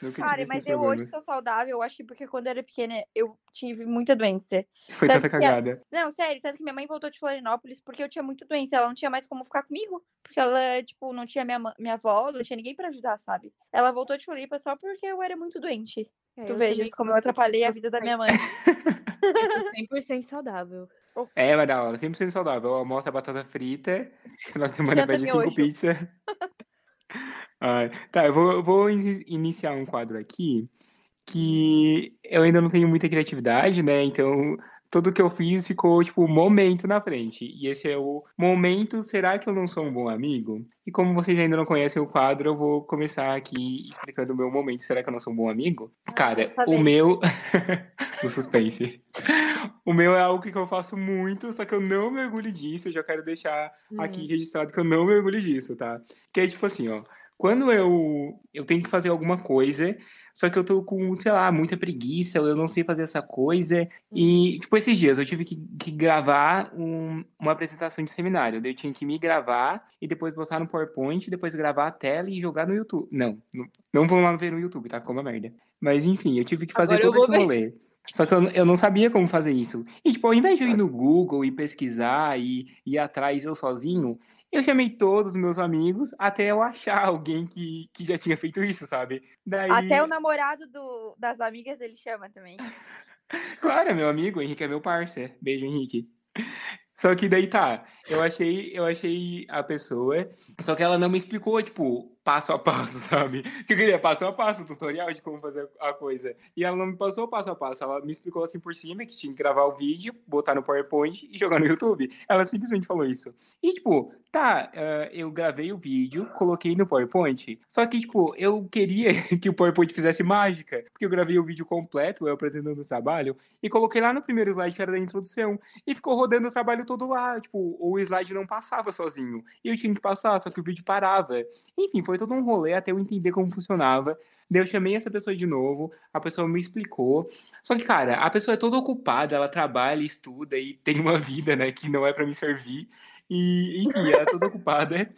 Speaker 1: Nunca
Speaker 3: Cara, mas eu hoje sou saudável, eu acho que porque quando eu era pequena eu tive muita doença.
Speaker 1: Foi
Speaker 3: tanto
Speaker 1: tanta
Speaker 3: a-
Speaker 1: cagada.
Speaker 3: Não, sério, tanto que minha mãe voltou de Florianópolis porque eu tinha muita doença, ela não tinha mais como ficar comigo. Porque ela, tipo, não tinha minha, minha avó, não tinha ninguém pra ajudar, sabe? Ela voltou de Floripa só porque eu era muito doente.
Speaker 2: É,
Speaker 3: tu vejas como eu atrapalhei a
Speaker 2: 100%
Speaker 3: vida da minha mãe.
Speaker 2: Eu sou 100% saudável.
Speaker 1: É, mas da hora, 100% saudável. Almoça batata frita, <laughs> final de semana pede cinco pizzas. <laughs> Ai, tá, eu vou, eu vou in- iniciar um quadro aqui que eu ainda não tenho muita criatividade, né? Então tudo que eu fiz ficou, tipo, momento na frente. E esse é o momento, será que eu não sou um bom amigo? E como vocês ainda não conhecem o quadro, eu vou começar aqui explicando o meu momento, será que eu não sou um bom amigo? Cara,
Speaker 3: quero saber.
Speaker 1: o meu... <laughs> o suspense. O meu é algo que eu faço muito, só que eu não me orgulho disso, eu já quero deixar aqui registrado que eu não me orgulho disso, tá? Que é tipo assim, ó, quando eu, eu tenho que fazer alguma coisa, só que eu tô com, sei lá, muita preguiça, eu não sei fazer essa coisa. E, tipo, esses dias eu tive que, que gravar um- uma apresentação de seminário. Eu tinha que me gravar e depois botar no PowerPoint, depois gravar a tela e jogar no YouTube. Não, não, não vão lá ver no YouTube, tá? Ficou uma merda. Mas enfim, eu tive que fazer
Speaker 2: Agora
Speaker 1: todo esse rolê. Só que eu, eu não sabia como fazer isso. E, tipo, ao invés de eu ir no Google e pesquisar e ir atrás eu sozinho, eu chamei todos os meus amigos até eu achar alguém que, que já tinha feito isso, sabe? Daí,
Speaker 3: Até o namorado do- das amigas ele chama também. <laughs>
Speaker 1: claro, é meu amigo, Henrique é meu parceiro. Beijo, Henrique. Só que daí tá, eu achei, eu achei a pessoa, só que ela não me explicou, tipo, passo a passo, <laughs> sabe? Que eu queria passo a passo, tutorial de como fazer a coisa. E ela não me passou passo a passo, ela me explicou assim por cima que tinha que gravar o vídeo, botar no PowerPoint e jogar no <laughs> YouTube. Ela simplesmente falou isso. E tipo, tá, eh, eu gravei o vídeo, coloquei no PowerPoint, só que tipo, eu queria <laughs> que o PowerPoint fizesse mágica, porque eu gravei o vídeo completo, eu apresentando o trabalho, e coloquei lá no primeiro slide que era da introdução, e ficou rodando o trabalho todo lá, tipo, o slide não passava sozinho, e eu tinha que passar, só que o vídeo parava. Enfim, foi todo um rolê até eu entender como funcionava. Daí eu chamei essa pessoa de novo, a pessoa me explicou. Só que, cara, a pessoa é toda ocupada, ela trabalha, estuda e tem uma <laughs> vida, né, que não é pra me servir. E, enfim, ela é toda ocupada.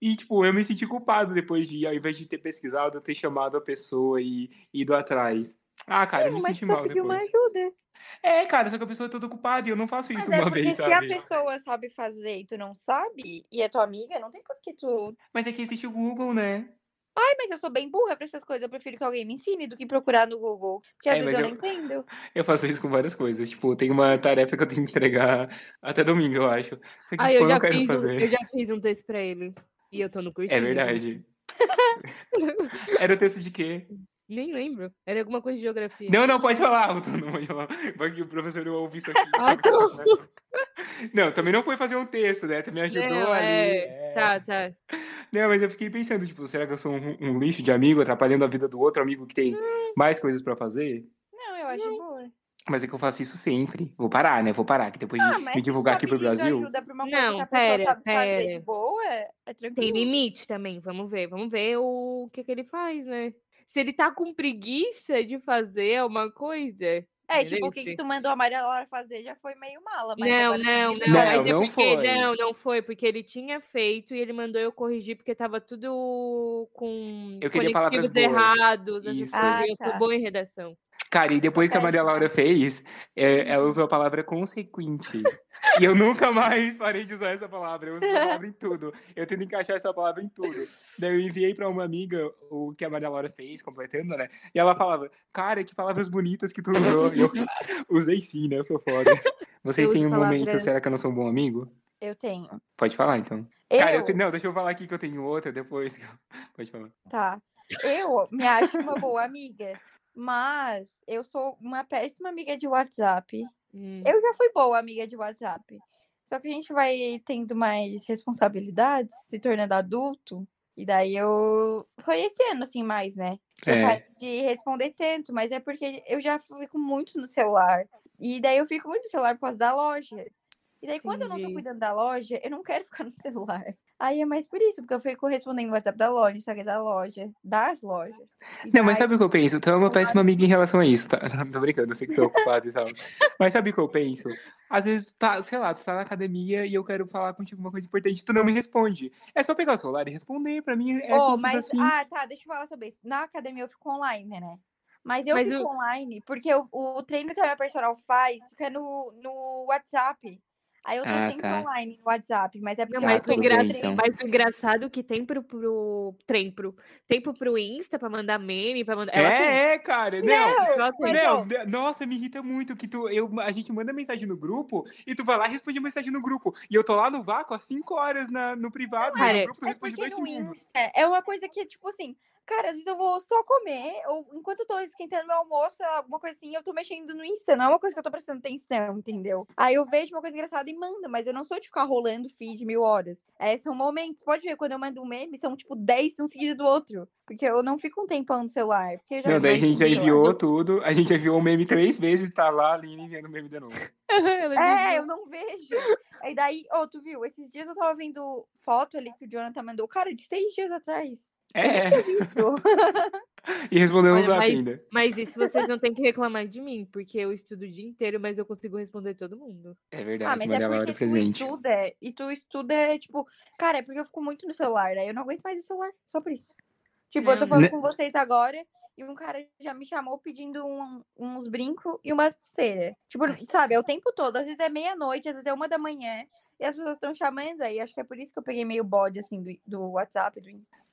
Speaker 1: E, tipo, eu me senti culpado depois de, ao invés de ter pesquisado, eu ter chamado a pessoa e ido atrás. Ah, cara, eu me
Speaker 3: mas
Speaker 1: senti mal
Speaker 3: pediu uma
Speaker 1: depois.
Speaker 3: ajuda.
Speaker 1: É, cara, só que a pessoa é toda ocupada e eu não faço isso
Speaker 3: Mas é
Speaker 1: uma
Speaker 3: porque
Speaker 1: vez,
Speaker 3: se a pessoa sabe fazer e tu não sabe, e é tua amiga, não tem por que tu.
Speaker 1: Mas é que existe o Google, né?
Speaker 3: Ai, mas eu sou bem burra pra essas coisas. Eu prefiro que alguém me ensine do que procurar no Google. Porque às
Speaker 1: É,
Speaker 3: vezes eu
Speaker 1: eu-
Speaker 3: não entendo. <laughs>
Speaker 1: Eu faço isso com várias coisas. Tipo, tem uma tarefa que eu tenho que entregar até domingo, eu acho. Só que,
Speaker 2: Ah,
Speaker 1: tipo,
Speaker 2: eu
Speaker 1: eu
Speaker 2: já,
Speaker 1: não quero
Speaker 2: fiz um,
Speaker 1: fazer.
Speaker 2: eu já fiz um texto pra ele. E eu tô no cursinho.
Speaker 1: É verdade. <laughs> Era o texto de quê?
Speaker 2: Nem lembro. Era alguma coisa de geografia.
Speaker 1: Não, não, pode falar, Alton, não pode falar. Vai que o professor não ouve isso aqui.
Speaker 2: Ah, tá.
Speaker 1: eu né? Não, também não foi fazer um texto, né? Também ajudou
Speaker 2: Não,
Speaker 1: ali.
Speaker 2: é.
Speaker 1: é.
Speaker 2: Tá, tá.
Speaker 1: Não, mas eu fiquei pensando, tipo, será que eu sou um, um lixo de amigo, atrapalhando a vida do outro amigo que tem mais coisas pra fazer?
Speaker 3: Não, eu acho boa.
Speaker 1: Mas é que eu faço isso sempre. Vou parar, né? Vou parar, que depois
Speaker 3: Ah,
Speaker 1: de me divulgar aqui pro Brasil.
Speaker 3: ajuda pra uma coisa
Speaker 2: Não,
Speaker 3: que
Speaker 2: pera,
Speaker 3: sabe fazer de
Speaker 2: pera.
Speaker 3: boa, é
Speaker 2: Tem
Speaker 3: tranquilo.
Speaker 2: limite também. Vamos ver. Vamos ver o que, que ele faz, né? Se ele tá com preguiça de fazer uma coisa.
Speaker 3: É, tipo, o que, que tu mandou a Maria Laura fazer já foi meio mala. Mas
Speaker 2: Não, não, não,
Speaker 1: Não,
Speaker 2: mas é
Speaker 1: não
Speaker 2: porque,
Speaker 1: foi.
Speaker 2: Não, não foi, porque ele tinha feito e ele mandou eu corrigir porque tava tudo com
Speaker 1: Eu queria palavras
Speaker 2: errados, essas
Speaker 1: Isso.
Speaker 3: Ah,
Speaker 2: e eu
Speaker 3: tá.
Speaker 2: sou boa em redação.
Speaker 1: Cara, e depois que a Maria Laura fez, é, ela usou a palavra consequente. e eu nunca mais parei de usar essa palavra. Eu uso essa palavra em tudo. Eu tento encaixar essa palavra em tudo. Daí eu enviei pra uma amiga o que a Maria Laura fez, completando, né? E ela falava, cara, que palavras bonitas que tu usou. E eu <laughs> usei sim, né? Eu sou foda. Vocês
Speaker 2: Eu
Speaker 1: têm um
Speaker 2: uso
Speaker 1: momento,
Speaker 2: palavras-
Speaker 1: será que eu não sou um bom amigo?
Speaker 3: Eu tenho.
Speaker 1: Pode falar, então.
Speaker 3: Eu,
Speaker 1: Cara, eu te- não, deixa eu falar aqui que eu tenho outra depois. <laughs> Pode falar.
Speaker 3: Tá. Eu me acho uma boa amiga, mas eu sou uma péssima amiga de WhatsApp.
Speaker 2: Hum.
Speaker 3: Eu já fui boa amiga de WhatsApp. Só que a gente vai tendo mais responsabilidades, se tornando adulto. E daí eu. Foi esse ano, assim, mais, né?
Speaker 1: É.
Speaker 3: de responder tanto, mas é porque eu já fico muito no celular. E daí eu fico muito no celular por causa da loja. E daí, quando eu não tô
Speaker 2: Entendi.
Speaker 3: cuidando da loja, eu não quero <laughs> ficar no celular. Aí é mais por isso, porque eu fico respondendo o WhatsApp da loja, Instagram da loja, das lojas.
Speaker 1: Não, mas sabe o que eu penso? Tu é uma péssima amiga em relação a isso, tá? <laughs> Não tô brincando, eu sei que tô ocupado e tal. Mas sabe o que eu penso? Às vezes, tá, sei lá, tu tá na academia e eu quero falar contigo uma coisa importante, tu não me responde. É só pegar o celular e responder, pra mim é
Speaker 3: Oh,
Speaker 1: simples
Speaker 3: mas,
Speaker 1: assim.
Speaker 3: ah, tá, deixa eu falar sobre isso. Na academia eu fico online, né? Mas eu
Speaker 2: Mas
Speaker 3: fico
Speaker 2: o-
Speaker 3: online porque o, o treino que a minha personal faz fica no, no WhatsApp. Aí eu tô
Speaker 1: Ah,
Speaker 3: sempre
Speaker 1: tá.
Speaker 3: online no WhatsApp, mas é porque
Speaker 2: Não, mas, o
Speaker 3: tô
Speaker 1: bem, então.
Speaker 2: mas o engraçado que tem pro, pro tempo, tempo pro Insta pra mandar meme, pra mandar. Ela tem.
Speaker 1: É, é, cara, não. Não, de- nossa, me irrita muito que tu, eu, a gente manda mensagem no grupo e tu vai lá e responde a mensagem no grupo. E eu tô lá no vácuo há cinco horas na, no privado,
Speaker 2: Cara,
Speaker 1: no grupo tu
Speaker 3: É
Speaker 1: responde dois segundos.
Speaker 3: Insta é uma coisa que, tipo assim, Cara, às vezes eu vou só comer, ou enquanto eu tô esquentando meu almoço, alguma coisa assim, eu tô mexendo no Insta. Não é uma coisa que eu tô prestando atenção, entendeu? Aí eu vejo uma coisa engraçada e mando, mas eu não sou de ficar rolando feed mil horas. É, são momentos. Pode ver, quando eu mando um meme, são tipo 10 um seguido do outro. Porque eu não fico um tempão no celular. Porque eu já
Speaker 1: Não, daí a gente já enviou tudo. A gente enviou o meme três vezes, tá lá, a Aline enviando o meme de novo. <laughs>
Speaker 3: É, eu não vejo. Aí daí, ô, tu viu? Esses dias eu tava vendo foto ali que o Jonathan mandou. Cara, de seis dias atrás.
Speaker 1: É,
Speaker 3: Isso. <laughs>
Speaker 1: e respondeu no zap
Speaker 2: mas-
Speaker 1: ainda.
Speaker 2: Mas isso vocês não têm que reclamar de mim, porque eu estudo o dia inteiro, mas eu consigo responder todo mundo.
Speaker 1: É
Speaker 3: Ah,
Speaker 1: verdade,
Speaker 3: mas
Speaker 1: Maria
Speaker 3: é porque tu
Speaker 1: presente.
Speaker 3: estuda. E tu estuda, tipo... Cara, é porque eu fico muito no celular. Daí eu não aguento mais o celular. Só por isso. Tipo, eu tô falando
Speaker 1: Né?
Speaker 3: com vocês agora... E um cara já me chamou pedindo um- uns brincos e umas pulseiras. Tipo, sabe, é o tempo todo. Às vezes é meia-noite, às vezes é uma da manhã. E as pessoas estão chamando aí. Acho que é por isso que eu peguei meio bode, assim, do, do WhatsApp, do.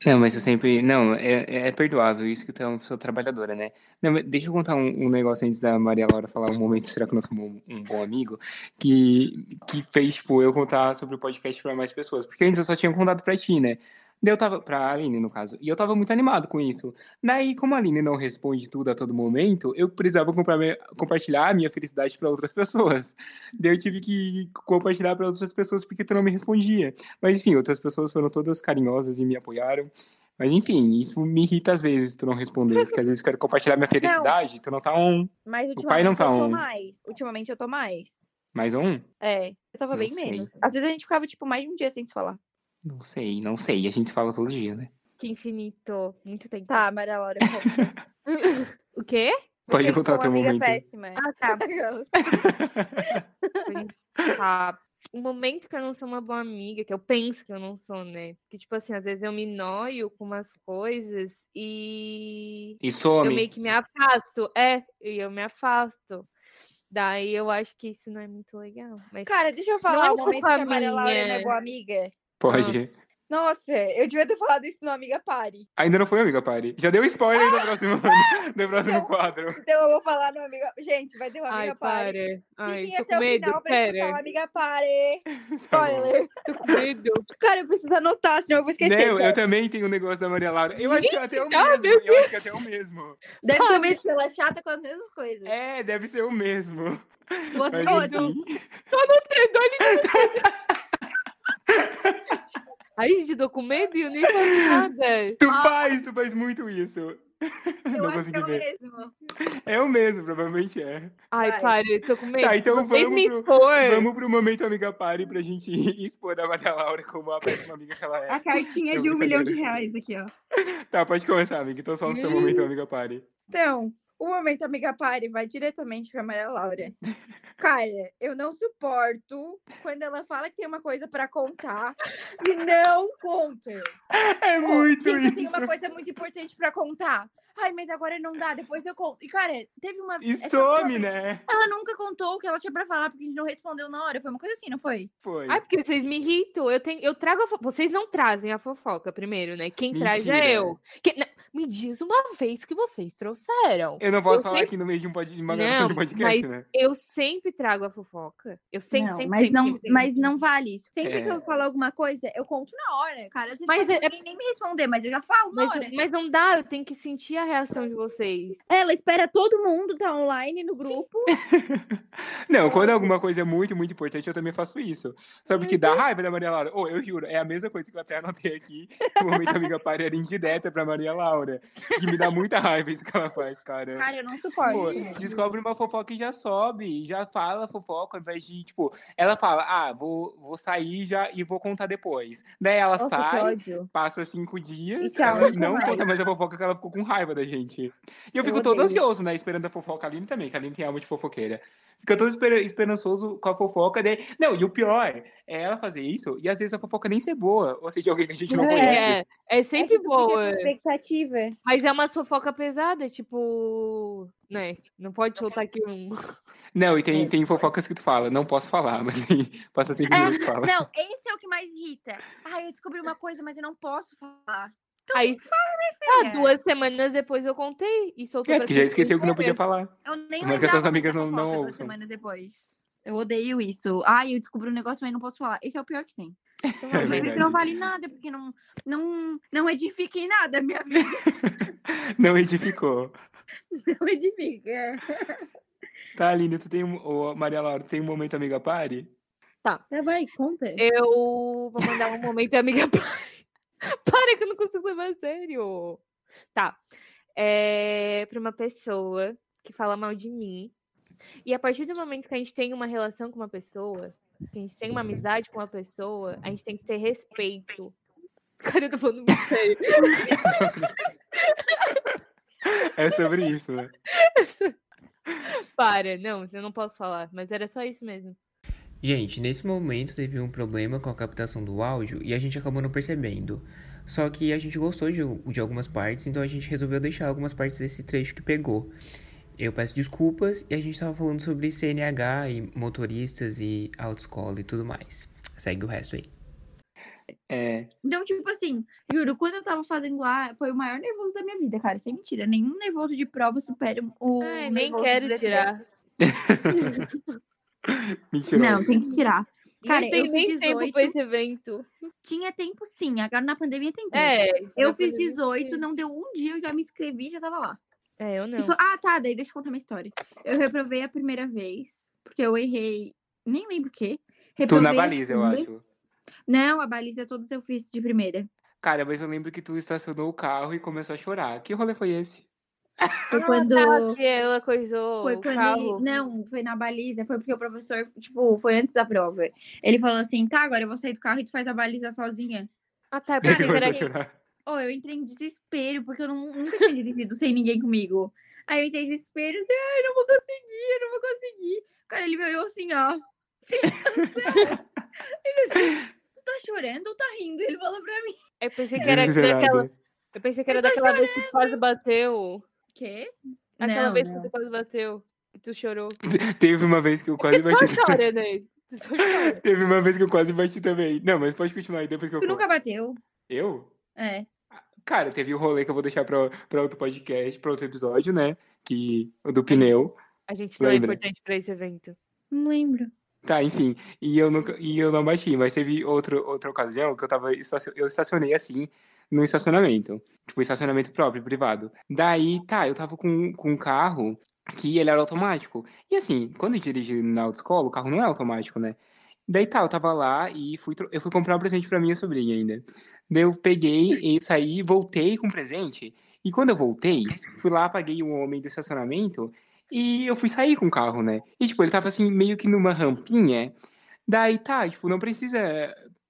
Speaker 1: Não, mas eu sempre. Não, é, é perdoável isso que tu é uma pessoa trabalhadora, né? Não, mas deixa eu contar um, um negócio antes da Maria Laura falar um momento, será que nós somos um, um bom amigo? Que, que fez, tipo, eu contar sobre o podcast pra mais pessoas. Porque antes eu só tinha contado pra ti, né? Daí eu tava, pra Aline, no caso, e eu tava muito animado com isso. Daí, como a Aline não responde tudo a todo momento, eu precisava compartilhar a minha felicidade pra outras pessoas. <laughs> Daí eu tive que compartilhar pra outras pessoas porque tu não me respondia. Mas enfim, outras pessoas foram todas carinhosas e me apoiaram. Mas enfim, isso me irrita às vezes tu não responder, porque às vezes eu quero compartilhar minha <laughs> felicidade, tu não tá on.
Speaker 3: Mas
Speaker 1: O pai não
Speaker 3: ultimamente
Speaker 1: tá
Speaker 3: eu tô
Speaker 1: on.
Speaker 3: mais. Ultimamente eu tô mais.
Speaker 1: Mais um?
Speaker 3: É, eu tava
Speaker 1: Não
Speaker 3: bem
Speaker 1: sei.
Speaker 3: menos. Às vezes a gente ficava, tipo, mais de um dia sem se falar.
Speaker 1: Não sei, não sei. A gente fala todo dia, né?
Speaker 2: Que infinito. Muito tempo.
Speaker 3: Tá, Maria Laura, conta.
Speaker 2: O quê?
Speaker 1: Pode contar o teu momento.
Speaker 3: péssima.
Speaker 2: Ah, tá. <laughs>
Speaker 3: Aquelas.
Speaker 2: Tá. Um momento que eu não sou uma boa amiga, que eu penso que eu não sou, né? Que, tipo assim, às vezes eu me noio com umas coisas e
Speaker 1: E
Speaker 2: eu
Speaker 1: some.
Speaker 2: meio que me afasto. É, e eu me afasto. Daí eu acho que isso não é muito legal. Mas
Speaker 3: Cara, deixa eu
Speaker 2: Não
Speaker 3: falar
Speaker 2: é
Speaker 3: o momento que a Maria Laura não é
Speaker 2: minha.
Speaker 3: boa amiga.
Speaker 1: Pode.
Speaker 3: Nossa, eu devia ter falado isso no Amiga Pare.
Speaker 1: Ainda não foi, amiga Pari. Já deu spoiler do próximo, do <laughs> próximo quadro.
Speaker 3: Então eu vou falar no Amiga... Gente, vai ter uma
Speaker 2: Ai,
Speaker 3: Amiga Pare.
Speaker 2: Ai,
Speaker 3: Fiquem
Speaker 2: tô
Speaker 3: até
Speaker 2: com
Speaker 3: o
Speaker 2: medo.
Speaker 3: final pra escutar o
Speaker 2: Pera.
Speaker 3: Amiga Pare. <laughs>
Speaker 1: Tá.
Speaker 3: Spoiler.
Speaker 2: Tô com medo. <laughs>
Speaker 3: Cara, eu preciso anotar, senão eu vou esquecer.
Speaker 1: Não, eu também tenho um negócio da Maria Laura. Eu acho que é até o
Speaker 2: tá,
Speaker 1: mesmo. Eu acho que é até o mesmo.
Speaker 3: Deve ser o mesmo, porque ela é chata com as mesmas coisas.
Speaker 1: É, deve ser o mesmo.
Speaker 3: O outro
Speaker 1: Mas
Speaker 3: outro.
Speaker 1: enfim.
Speaker 2: Ai, gente, eu tô com medo e eu nem faço nada.
Speaker 1: Tu faz, tu faz muito isso.
Speaker 3: Eu
Speaker 1: não
Speaker 3: acho que
Speaker 1: consegui
Speaker 3: é o
Speaker 1: ver.
Speaker 3: mesmo.
Speaker 1: É o mesmo, provavelmente é.
Speaker 2: Ai, para, eu tô com medo.
Speaker 1: Tá, então
Speaker 2: vocês
Speaker 1: vamos
Speaker 2: me
Speaker 1: pro-
Speaker 2: expor.
Speaker 1: Vamos pro momento Amiga Pare pra gente <laughs> expor a Maria Laura como a péssima amiga que ela é.
Speaker 3: A cartinha de um milhão de reais aqui, ó.
Speaker 1: Tá, pode começar, amiga. Então solta o teu
Speaker 2: Hum.
Speaker 1: momento Amiga Pare.
Speaker 3: Então, o momento Amiga Pare vai diretamente pra Maria Laura. Cara, eu não suporto quando ela fala que tem uma coisa pra contar e não conta.
Speaker 1: É muito
Speaker 3: tipo,
Speaker 1: isso.
Speaker 3: Tem uma coisa muito importante pra contar. Ai, mas agora não dá, depois eu conto. E, cara, teve uma.
Speaker 1: E some,
Speaker 3: pessoa-
Speaker 1: né?
Speaker 3: Ela nunca contou o que ela tinha pra falar, porque a gente não respondeu na hora. Foi uma coisa assim, não foi?
Speaker 1: Foi.
Speaker 2: Ai, porque vocês me irritam. Eu, tenho, eu trago a fo... Vocês não trazem a fofoca primeiro, né? Quem traz
Speaker 1: Mentira.
Speaker 2: é eu. Que- não, me diz uma vez que vocês trouxeram.
Speaker 1: Eu não posso
Speaker 2: eu
Speaker 1: falar
Speaker 2: sempre-
Speaker 1: aqui no meio de um pod... de uma gravação
Speaker 2: Não,
Speaker 1: de podcast,
Speaker 2: mas
Speaker 1: né?
Speaker 2: eu sempre trago a fofoca. Eu sempre,
Speaker 3: não,
Speaker 2: sempre,
Speaker 3: mas,
Speaker 2: sempre,
Speaker 3: não,
Speaker 2: sempre,
Speaker 3: mas
Speaker 2: sempre.
Speaker 3: não vale isso. Sempre que
Speaker 1: É.
Speaker 3: eu falo alguma coisa, eu conto na hora. Cara, às vezes
Speaker 2: Mas é-
Speaker 3: ninguém nem me responder, mas eu já falo na
Speaker 2: Mas,
Speaker 3: hora.
Speaker 2: mas não dá, eu tenho que sentir a reação de vocês.
Speaker 3: Ela espera todo mundo tá online no grupo. <laughs>
Speaker 1: Não, quando alguma coisa é muito, muito importante, eu também faço isso. Sabe o que dá
Speaker 2: Uhum.
Speaker 1: raiva da Maria Laura? Oh, eu juro, é a mesma coisa que eu até anotei aqui. que O momento amiga pare era indireta pra Maria Laura. Que me dá muita raiva isso que ela faz, cara.
Speaker 3: Cara, eu não suporto.
Speaker 1: Pô, descobre uma fofoca e já sobe, já fala fofoca, ao invés de, tipo, ela fala, ah, vou, vou sair já e vou contar depois. Daí ela
Speaker 3: Nossa,
Speaker 1: sai, passa cinco dias,
Speaker 3: E
Speaker 1: não
Speaker 3: mais.
Speaker 1: conta mais a fofoca que ela ficou com raiva da gente. E eu,
Speaker 3: Eu
Speaker 1: fico todo
Speaker 3: odeio.
Speaker 1: ansioso, né, esperando a fofoca. A Aline também, que a Aline tem alma de fofoqueira. Fica todo esper- esperançoso com a fofoca. Daí... Não, e o pior é ela fazer isso e às vezes a fofoca nem ser boa. Ou seja, alguém que a gente não
Speaker 3: É.
Speaker 1: conhece.
Speaker 2: É, é sempre
Speaker 3: é
Speaker 2: boa.
Speaker 3: expectativa.
Speaker 2: Mas é uma fofoca pesada, tipo. Né? Não pode soltar aqui um. <laughs>
Speaker 1: Não, e tem, tem fofocas que tu fala, não posso falar, mas passa cinco
Speaker 3: É,
Speaker 1: minutos e fala.
Speaker 3: Não, esse é o que mais irrita. Ai, eu descobri uma coisa, mas eu não posso falar. Então,
Speaker 2: Aí,
Speaker 3: filha.
Speaker 2: ah, duas semanas depois eu contei e soltou
Speaker 1: É,
Speaker 2: pra
Speaker 1: porque já esqueceu que não podia falar.
Speaker 3: Eu nem
Speaker 1: Mas
Speaker 3: dessa
Speaker 1: amigas não- não
Speaker 3: duas
Speaker 1: ouçam.
Speaker 3: semanas depois. Eu odeio isso. Ai, eu descobri um negócio, mas não posso falar. Esse é o pior que tem. <laughs>
Speaker 2: Então,
Speaker 1: É verdade.
Speaker 3: Não vale nada, porque não, não, não edifica em nada a minha vida. <laughs>
Speaker 1: Não edificou. <laughs>
Speaker 3: Não edifica. é.
Speaker 1: Tá, Aline, tu tem um. Ô, Maria Laura, tu tem um momento amiga pare?
Speaker 3: Tá, vai, conta.
Speaker 2: Eu vou mandar um momento amiga. Para, <laughs> para que eu não consigo levar a sério. Tá. É para uma pessoa que fala mal de mim. E a partir do momento que a gente tem uma relação com uma pessoa, que a gente tem uma amizade com uma pessoa, a gente tem que ter respeito. <laughs> Cara, eu tô falando muito sério. <laughs>
Speaker 1: É sobre isso, né?
Speaker 2: Para, não, eu não posso falar, mas era só isso mesmo.
Speaker 5: Gente, nesse momento teve um problema com a captação do áudio e a gente acabou não percebendo. Só que a gente gostou de, de algumas partes, então a gente resolveu deixar algumas partes desse trecho que pegou. Eu peço desculpas e a gente tava falando sobre CNH e motoristas e autoescola e tudo mais. Segue o resto aí.
Speaker 1: É.
Speaker 3: Então, tipo assim, juro, quando eu tava fazendo lá, foi o maior nervoso da minha vida, cara. Sem mentira. Nenhum nervoso de prova supera o.
Speaker 2: Ai, nem quero tirar. <laughs> <laughs>
Speaker 1: Mentiroso.
Speaker 3: Não, tem que tirar. Cara,
Speaker 2: não tem
Speaker 3: eu
Speaker 2: nem
Speaker 3: fiz
Speaker 2: tempo
Speaker 3: 18.
Speaker 2: pra esse evento.
Speaker 3: Tinha tempo sim, agora na pandemia tem tempo.
Speaker 2: É.
Speaker 3: Eu
Speaker 2: na
Speaker 3: fiz
Speaker 2: pandemia
Speaker 3: 18,
Speaker 2: sim.
Speaker 3: não deu um dia, eu já me inscrevi e já tava lá.
Speaker 2: É, eu não.
Speaker 3: foi- ah, tá, daí deixa eu contar uma história. Eu reprovei a primeira vez, porque eu errei, nem lembro o quê.
Speaker 1: Tu
Speaker 3: Reprovei
Speaker 1: na
Speaker 3: a
Speaker 1: baliza, eu acho.
Speaker 3: Não, a baliza todas eu fiz de primeira.
Speaker 1: Cara, mas eu lembro que tu estacionou o carro e começou a chorar. Que rolê foi esse? <laughs>
Speaker 3: Foi
Speaker 2: Ah,
Speaker 3: quando.
Speaker 2: tá, que ela coisou
Speaker 3: Foi
Speaker 2: o
Speaker 3: quando
Speaker 2: carro.
Speaker 3: ele. Não, foi na baliza, foi porque o professor, tipo, foi antes da prova. Ele falou assim: tá, agora eu vou sair do carro e tu faz a baliza sozinha.
Speaker 2: Ah, tá. Eu
Speaker 1: Ele
Speaker 2: pensei que
Speaker 1: começou
Speaker 2: era
Speaker 1: a chorar.
Speaker 3: Oh, eu entrei em desespero, porque eu não, nunca tinha dirigido sem ninguém comigo. Aí eu entrei em desespero, assim, ai, não vou conseguir, eu não vou conseguir. Cara, ele me olhou assim, ó. <laughs> ele assim, tu tá chorando ou tá rindo? Ele falou pra mim.
Speaker 2: Eu pensei que era daquela. Eu pensei que era
Speaker 3: Eu
Speaker 2: daquela vez que quase bateu.
Speaker 3: Quê?
Speaker 2: Aquela
Speaker 3: Não,
Speaker 2: vez
Speaker 3: não.
Speaker 2: que tu quase bateu. Que tu chorou. <laughs>
Speaker 1: Teve uma vez que eu quase
Speaker 2: tu
Speaker 1: bati.
Speaker 2: só chora, né? Tu só chora. <laughs>
Speaker 1: Teve uma vez que eu quase bati também. Não, mas pode continuar aí depois que eu
Speaker 3: Tu nunca bateu?
Speaker 1: Eu?
Speaker 3: É.
Speaker 1: Cara, teve o rolê que eu vou deixar pra, pra outro podcast, pra outro episódio, né? Que, o do pneu.
Speaker 2: A gente não é
Speaker 1: Lembra?
Speaker 2: importante pra esse evento.
Speaker 3: Não lembro.
Speaker 1: Tá, enfim. E eu, nunca, e eu não bati, mas teve outro, outra ocasião que eu tava. Eu estacionei assim, no estacionamento. Tipo, estacionamento próprio, privado. Daí, tá, eu tava com, com um carro que ele era automático. E assim, quando eu dirigi na autoescola, o carro não é automático, né? Daí tá, eu tava lá e fui, eu fui comprar um presente pra minha sobrinha ainda. Daí eu peguei e saí, voltei com o presente. E quando eu voltei, fui lá, paguei o homem do estacionamento e eu fui sair com o carro, né? E, tipo, ele tava assim, meio que numa rampinha. Daí tá, tipo, não precisa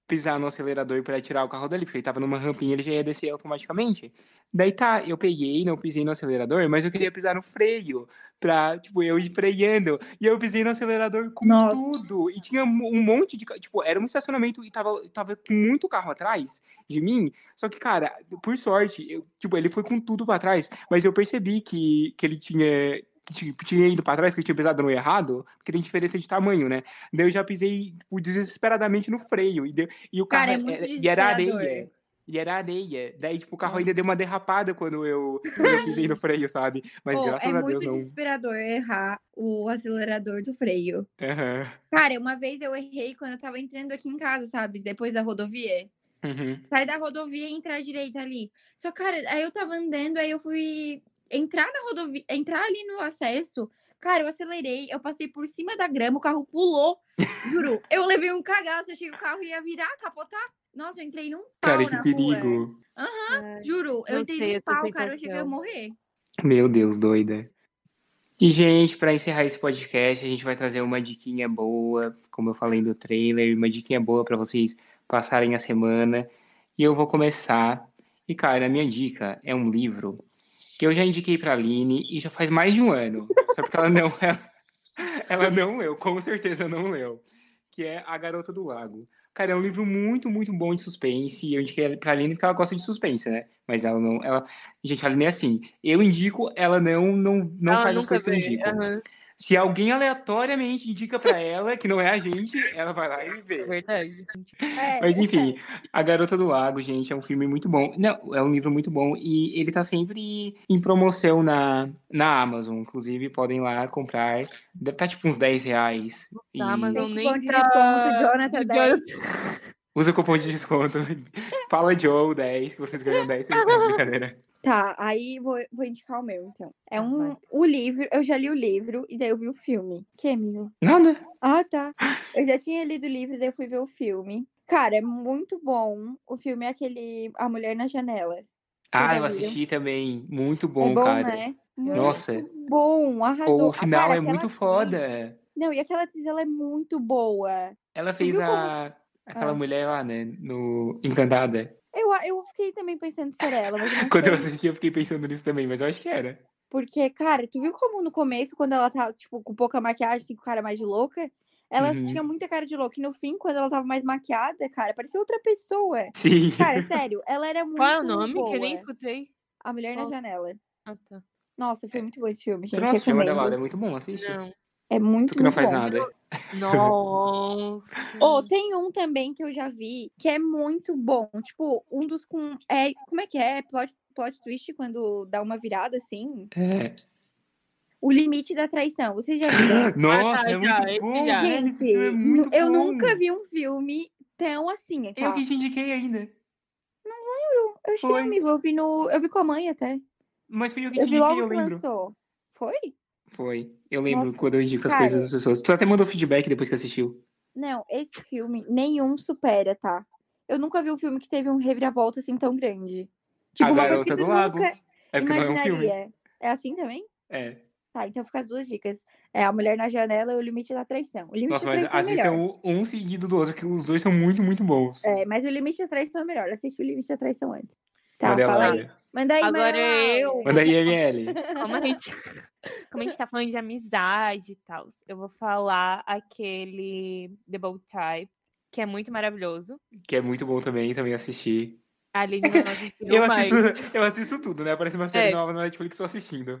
Speaker 1: pisar no acelerador pra tirar o carro dali, porque ele tava numa rampinha, ele já ia descer automaticamente. Daí tá, eu peguei, não pisei no acelerador, mas eu queria pisar no freio, pra, tipo, eu ir freando. E eu pisei no acelerador com
Speaker 3: Nossa.
Speaker 1: tudo. E tinha um monte de. Tipo, era um estacionamento e tava, tava com muito carro atrás de mim. Só que, cara, por sorte, eu, tipo, ele foi com tudo pra trás, mas eu percebi que, que ele tinha. Tinha ido pra trás, que eu tinha pisado no errado, porque tem diferença de tamanho, né? Daí eu já pisei, tipo, desesperadamente no freio. E, deu, e o carro
Speaker 3: Cara, é muito
Speaker 1: era- e era areia. E era areia. Daí, tipo, o carro ainda deu uma derrapada quando eu, quando eu pisei no freio, sabe? Mas graças
Speaker 3: é
Speaker 1: a
Speaker 3: muito
Speaker 1: Deus não.
Speaker 3: desesperador errar o acelerador do freio.
Speaker 1: Aham.
Speaker 3: Cara, uma vez eu errei quando eu tava entrando aqui em casa, sabe? Depois da rodovia.
Speaker 1: Uhum.
Speaker 3: Sai da rodovia e entrar à direita ali. Só, cara, aí eu tava andando, aí eu fui entrar na rodovia, entrar ali no acesso. Cara, eu acelerei, eu passei por cima da grama, o carro pulou. Juro, eu levei um cagaço, achei que o carro ia virar, capotar. Nossa, eu entrei num pau
Speaker 1: Cara, que
Speaker 3: na rua.
Speaker 1: perigo.
Speaker 3: Juro, eu entrei
Speaker 2: sei
Speaker 3: num pau, cara, eu achei que eu ia
Speaker 2: sensação.
Speaker 3: morrer.
Speaker 1: Meu Deus, doida. E, gente, pra encerrar esse podcast, a gente vai trazer uma diquinha boa, como eu falei do trailer, uma diquinha boa pra vocês passarem a semana. E eu vou começar. E, cara, a minha dica é um livro que eu já indiquei pra Aline e já faz mais de um ano. Só porque ela não, <laughs> ela, ela não leu, com certeza não leu. Que é A Garota do Lago. Cara, é um livro muito, muito bom de suspense. E eu indiquei pra Aline porque ela gosta de suspense, né? Mas ela não. Ela... Gente, a Aline é assim. Eu indico, ela não, não, não
Speaker 2: Ela
Speaker 1: faz as coisas que eu
Speaker 2: vê,
Speaker 1: indico.
Speaker 2: aham,
Speaker 1: Se alguém aleatoriamente indica pra ela, que não é a gente, ela vai lá e vê.
Speaker 2: é verdade.
Speaker 3: É,
Speaker 1: Mas enfim, A Garota do Lago, gente, é um filme muito bom. Não, é um livro muito bom e ele tá sempre em promoção na, na Amazon. Inclusive, podem lá comprar. Deve estar tipo uns 10 reais. E-
Speaker 2: Tá, mas
Speaker 3: Tem
Speaker 2: eu nem tá...
Speaker 3: desconto, Jonathan
Speaker 2: do
Speaker 3: 10.
Speaker 1: Usa o cupom de desconto. <laughs> Fala Joe 10, que vocês ganham 10 vezes de brincadeira.
Speaker 3: Tá, aí vou, vou indicar o meu, então. É
Speaker 2: Tá,
Speaker 3: um.
Speaker 2: vai.
Speaker 3: O livro, eu já li o livro e daí eu vi o filme. Que, amigo?
Speaker 1: Nada.
Speaker 3: Ah, tá. Eu já tinha lido o livro, daí eu fui ver o filme. Cara, é muito bom. O filme é aquele A Mulher na Janela.
Speaker 1: Ah, eu assisti também. Muito bom,
Speaker 3: é bom,
Speaker 1: cara.
Speaker 3: né? Muito
Speaker 1: Nossa.
Speaker 3: bom, arrasou.
Speaker 1: O final
Speaker 3: Cara,
Speaker 1: é muito
Speaker 3: atriz-
Speaker 1: foda.
Speaker 3: Não, e aquela atriz, ela é muito boa.
Speaker 1: Ela fez a. Aquela
Speaker 3: Ah.
Speaker 1: mulher lá, né? No Encantada.
Speaker 3: Eu, eu fiquei também pensando se era ela, <laughs>
Speaker 1: Quando eu assisti, eu fiquei pensando nisso também, mas eu acho que era.
Speaker 3: Porque, cara, tu viu como no começo, quando ela tava, tipo, com pouca maquiagem, assim, com cara mais de louca, ela
Speaker 1: Uhum.
Speaker 3: tinha muita cara de louca. E no fim, quando ela tava mais maquiada, cara, parecia outra pessoa.
Speaker 1: Sim.
Speaker 3: Cara, <laughs> sério, ela era muito
Speaker 2: Qual é o nome?
Speaker 3: boa.
Speaker 2: Que eu nem escutei.
Speaker 3: A Mulher na? Janela.
Speaker 2: Ah, tá.
Speaker 3: Nossa, foi muito bom esse filme, gente.
Speaker 1: assistiu
Speaker 3: recomendo.
Speaker 1: É muito bom, assiste.
Speaker 2: Não.
Speaker 3: É muito,
Speaker 1: Tu que não faz
Speaker 3: bom.
Speaker 1: nada.
Speaker 2: Nossa.
Speaker 3: Oh, tem um também que eu já vi que é muito bom. Tipo, um dos com. É, como é que é? Plot, plot twist quando dá uma virada assim?
Speaker 1: É.
Speaker 3: O limite da traição. Vocês já viram? <gasps>
Speaker 1: Nossa,
Speaker 2: tá,
Speaker 1: é
Speaker 2: já,
Speaker 1: muito bom.
Speaker 2: já.
Speaker 3: Gente,
Speaker 1: é muito
Speaker 3: eu
Speaker 1: bom.
Speaker 3: nunca vi um filme tão assim, tá?
Speaker 1: Eu que te indiquei ainda.
Speaker 3: Eu achei,
Speaker 1: Foi.
Speaker 3: amigo. Eu vi no. Eu vi com a mãe até.
Speaker 1: Mas foi eu que
Speaker 3: Eu
Speaker 1: te
Speaker 3: vi
Speaker 1: indiquei,
Speaker 3: logo
Speaker 1: eu
Speaker 3: que
Speaker 1: lembro.
Speaker 3: lançou. Foi?
Speaker 1: Foi. Eu lembro
Speaker 3: Nossa,
Speaker 1: quando eu indico as
Speaker 3: cara.
Speaker 1: coisas das pessoas. Tu até mandou feedback depois que assistiu.
Speaker 3: Não, esse filme nenhum supera, tá? Eu nunca vi um filme que teve um reviravolta assim tão grande. Tipo,
Speaker 1: a
Speaker 3: uma coisa que
Speaker 1: Garota
Speaker 3: tu nunca
Speaker 1: É não é um
Speaker 3: imaginaria. É assim também?
Speaker 1: É.
Speaker 3: Tá, então fica as duas dicas. É A Mulher na Janela e O Limite da Traição. O Limite
Speaker 1: Nossa,
Speaker 3: da
Speaker 1: mas
Speaker 3: Traição é melhor.
Speaker 1: um seguido do outro, que os dois são muito, muito bons.
Speaker 3: É, mas o Limite da Traição é melhor. Assiste o Limite da Traição antes. Tá,
Speaker 1: Manda
Speaker 3: fala aí. Manda aí,
Speaker 2: Agora
Speaker 3: Manuela.
Speaker 2: eu.
Speaker 1: Manda aí, ML.
Speaker 2: Como a gente, <laughs> como a gente tá falando de amizade e tal, eu vou falar aquele The Bold Type, que é muito maravilhoso.
Speaker 1: Que é muito bom também, também assisti.
Speaker 2: A Aline <laughs> vai não assistiu,
Speaker 1: Eu assisto, eu assisto tudo, né? Aparece uma série
Speaker 2: É.
Speaker 1: nova na Netflix, tô assistindo.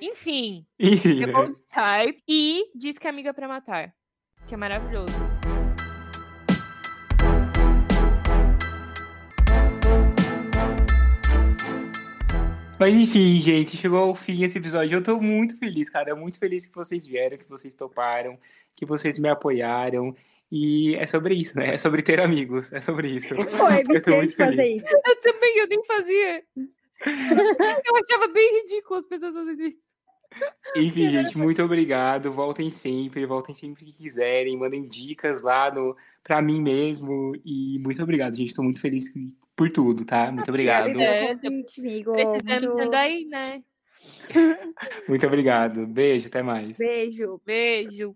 Speaker 2: Enfim,
Speaker 1: Enfim,
Speaker 2: The
Speaker 1: né?
Speaker 2: Bold Type e Diz que é Amiga pra Matar, que é maravilhoso.
Speaker 1: Mas enfim, gente, chegou ao fim esse episódio. Eu tô muito feliz, cara. Muito feliz que vocês vieram, que vocês toparam, que vocês me apoiaram. E é sobre isso, né? É sobre ter amigos. É sobre isso.
Speaker 3: Foi,
Speaker 1: Eu tô muito
Speaker 3: fazer
Speaker 1: feliz.
Speaker 3: isso.
Speaker 2: Eu também, eu nem fazia. <laughs> eu achava bem ridículo as pessoas fazendo isso.
Speaker 1: Enfim, gente, muito obrigado. Voltem sempre, voltem sempre que quiserem. Mandem dicas lá no, pra mim mesmo. E muito obrigado, gente. Tô muito feliz por tudo, tá? Muito obrigado.
Speaker 3: Obrigada
Speaker 2: É,
Speaker 3: Muito...
Speaker 2: também, né? <laughs>
Speaker 1: Muito obrigado. Beijo, até mais.
Speaker 3: Beijo.
Speaker 2: Beijo.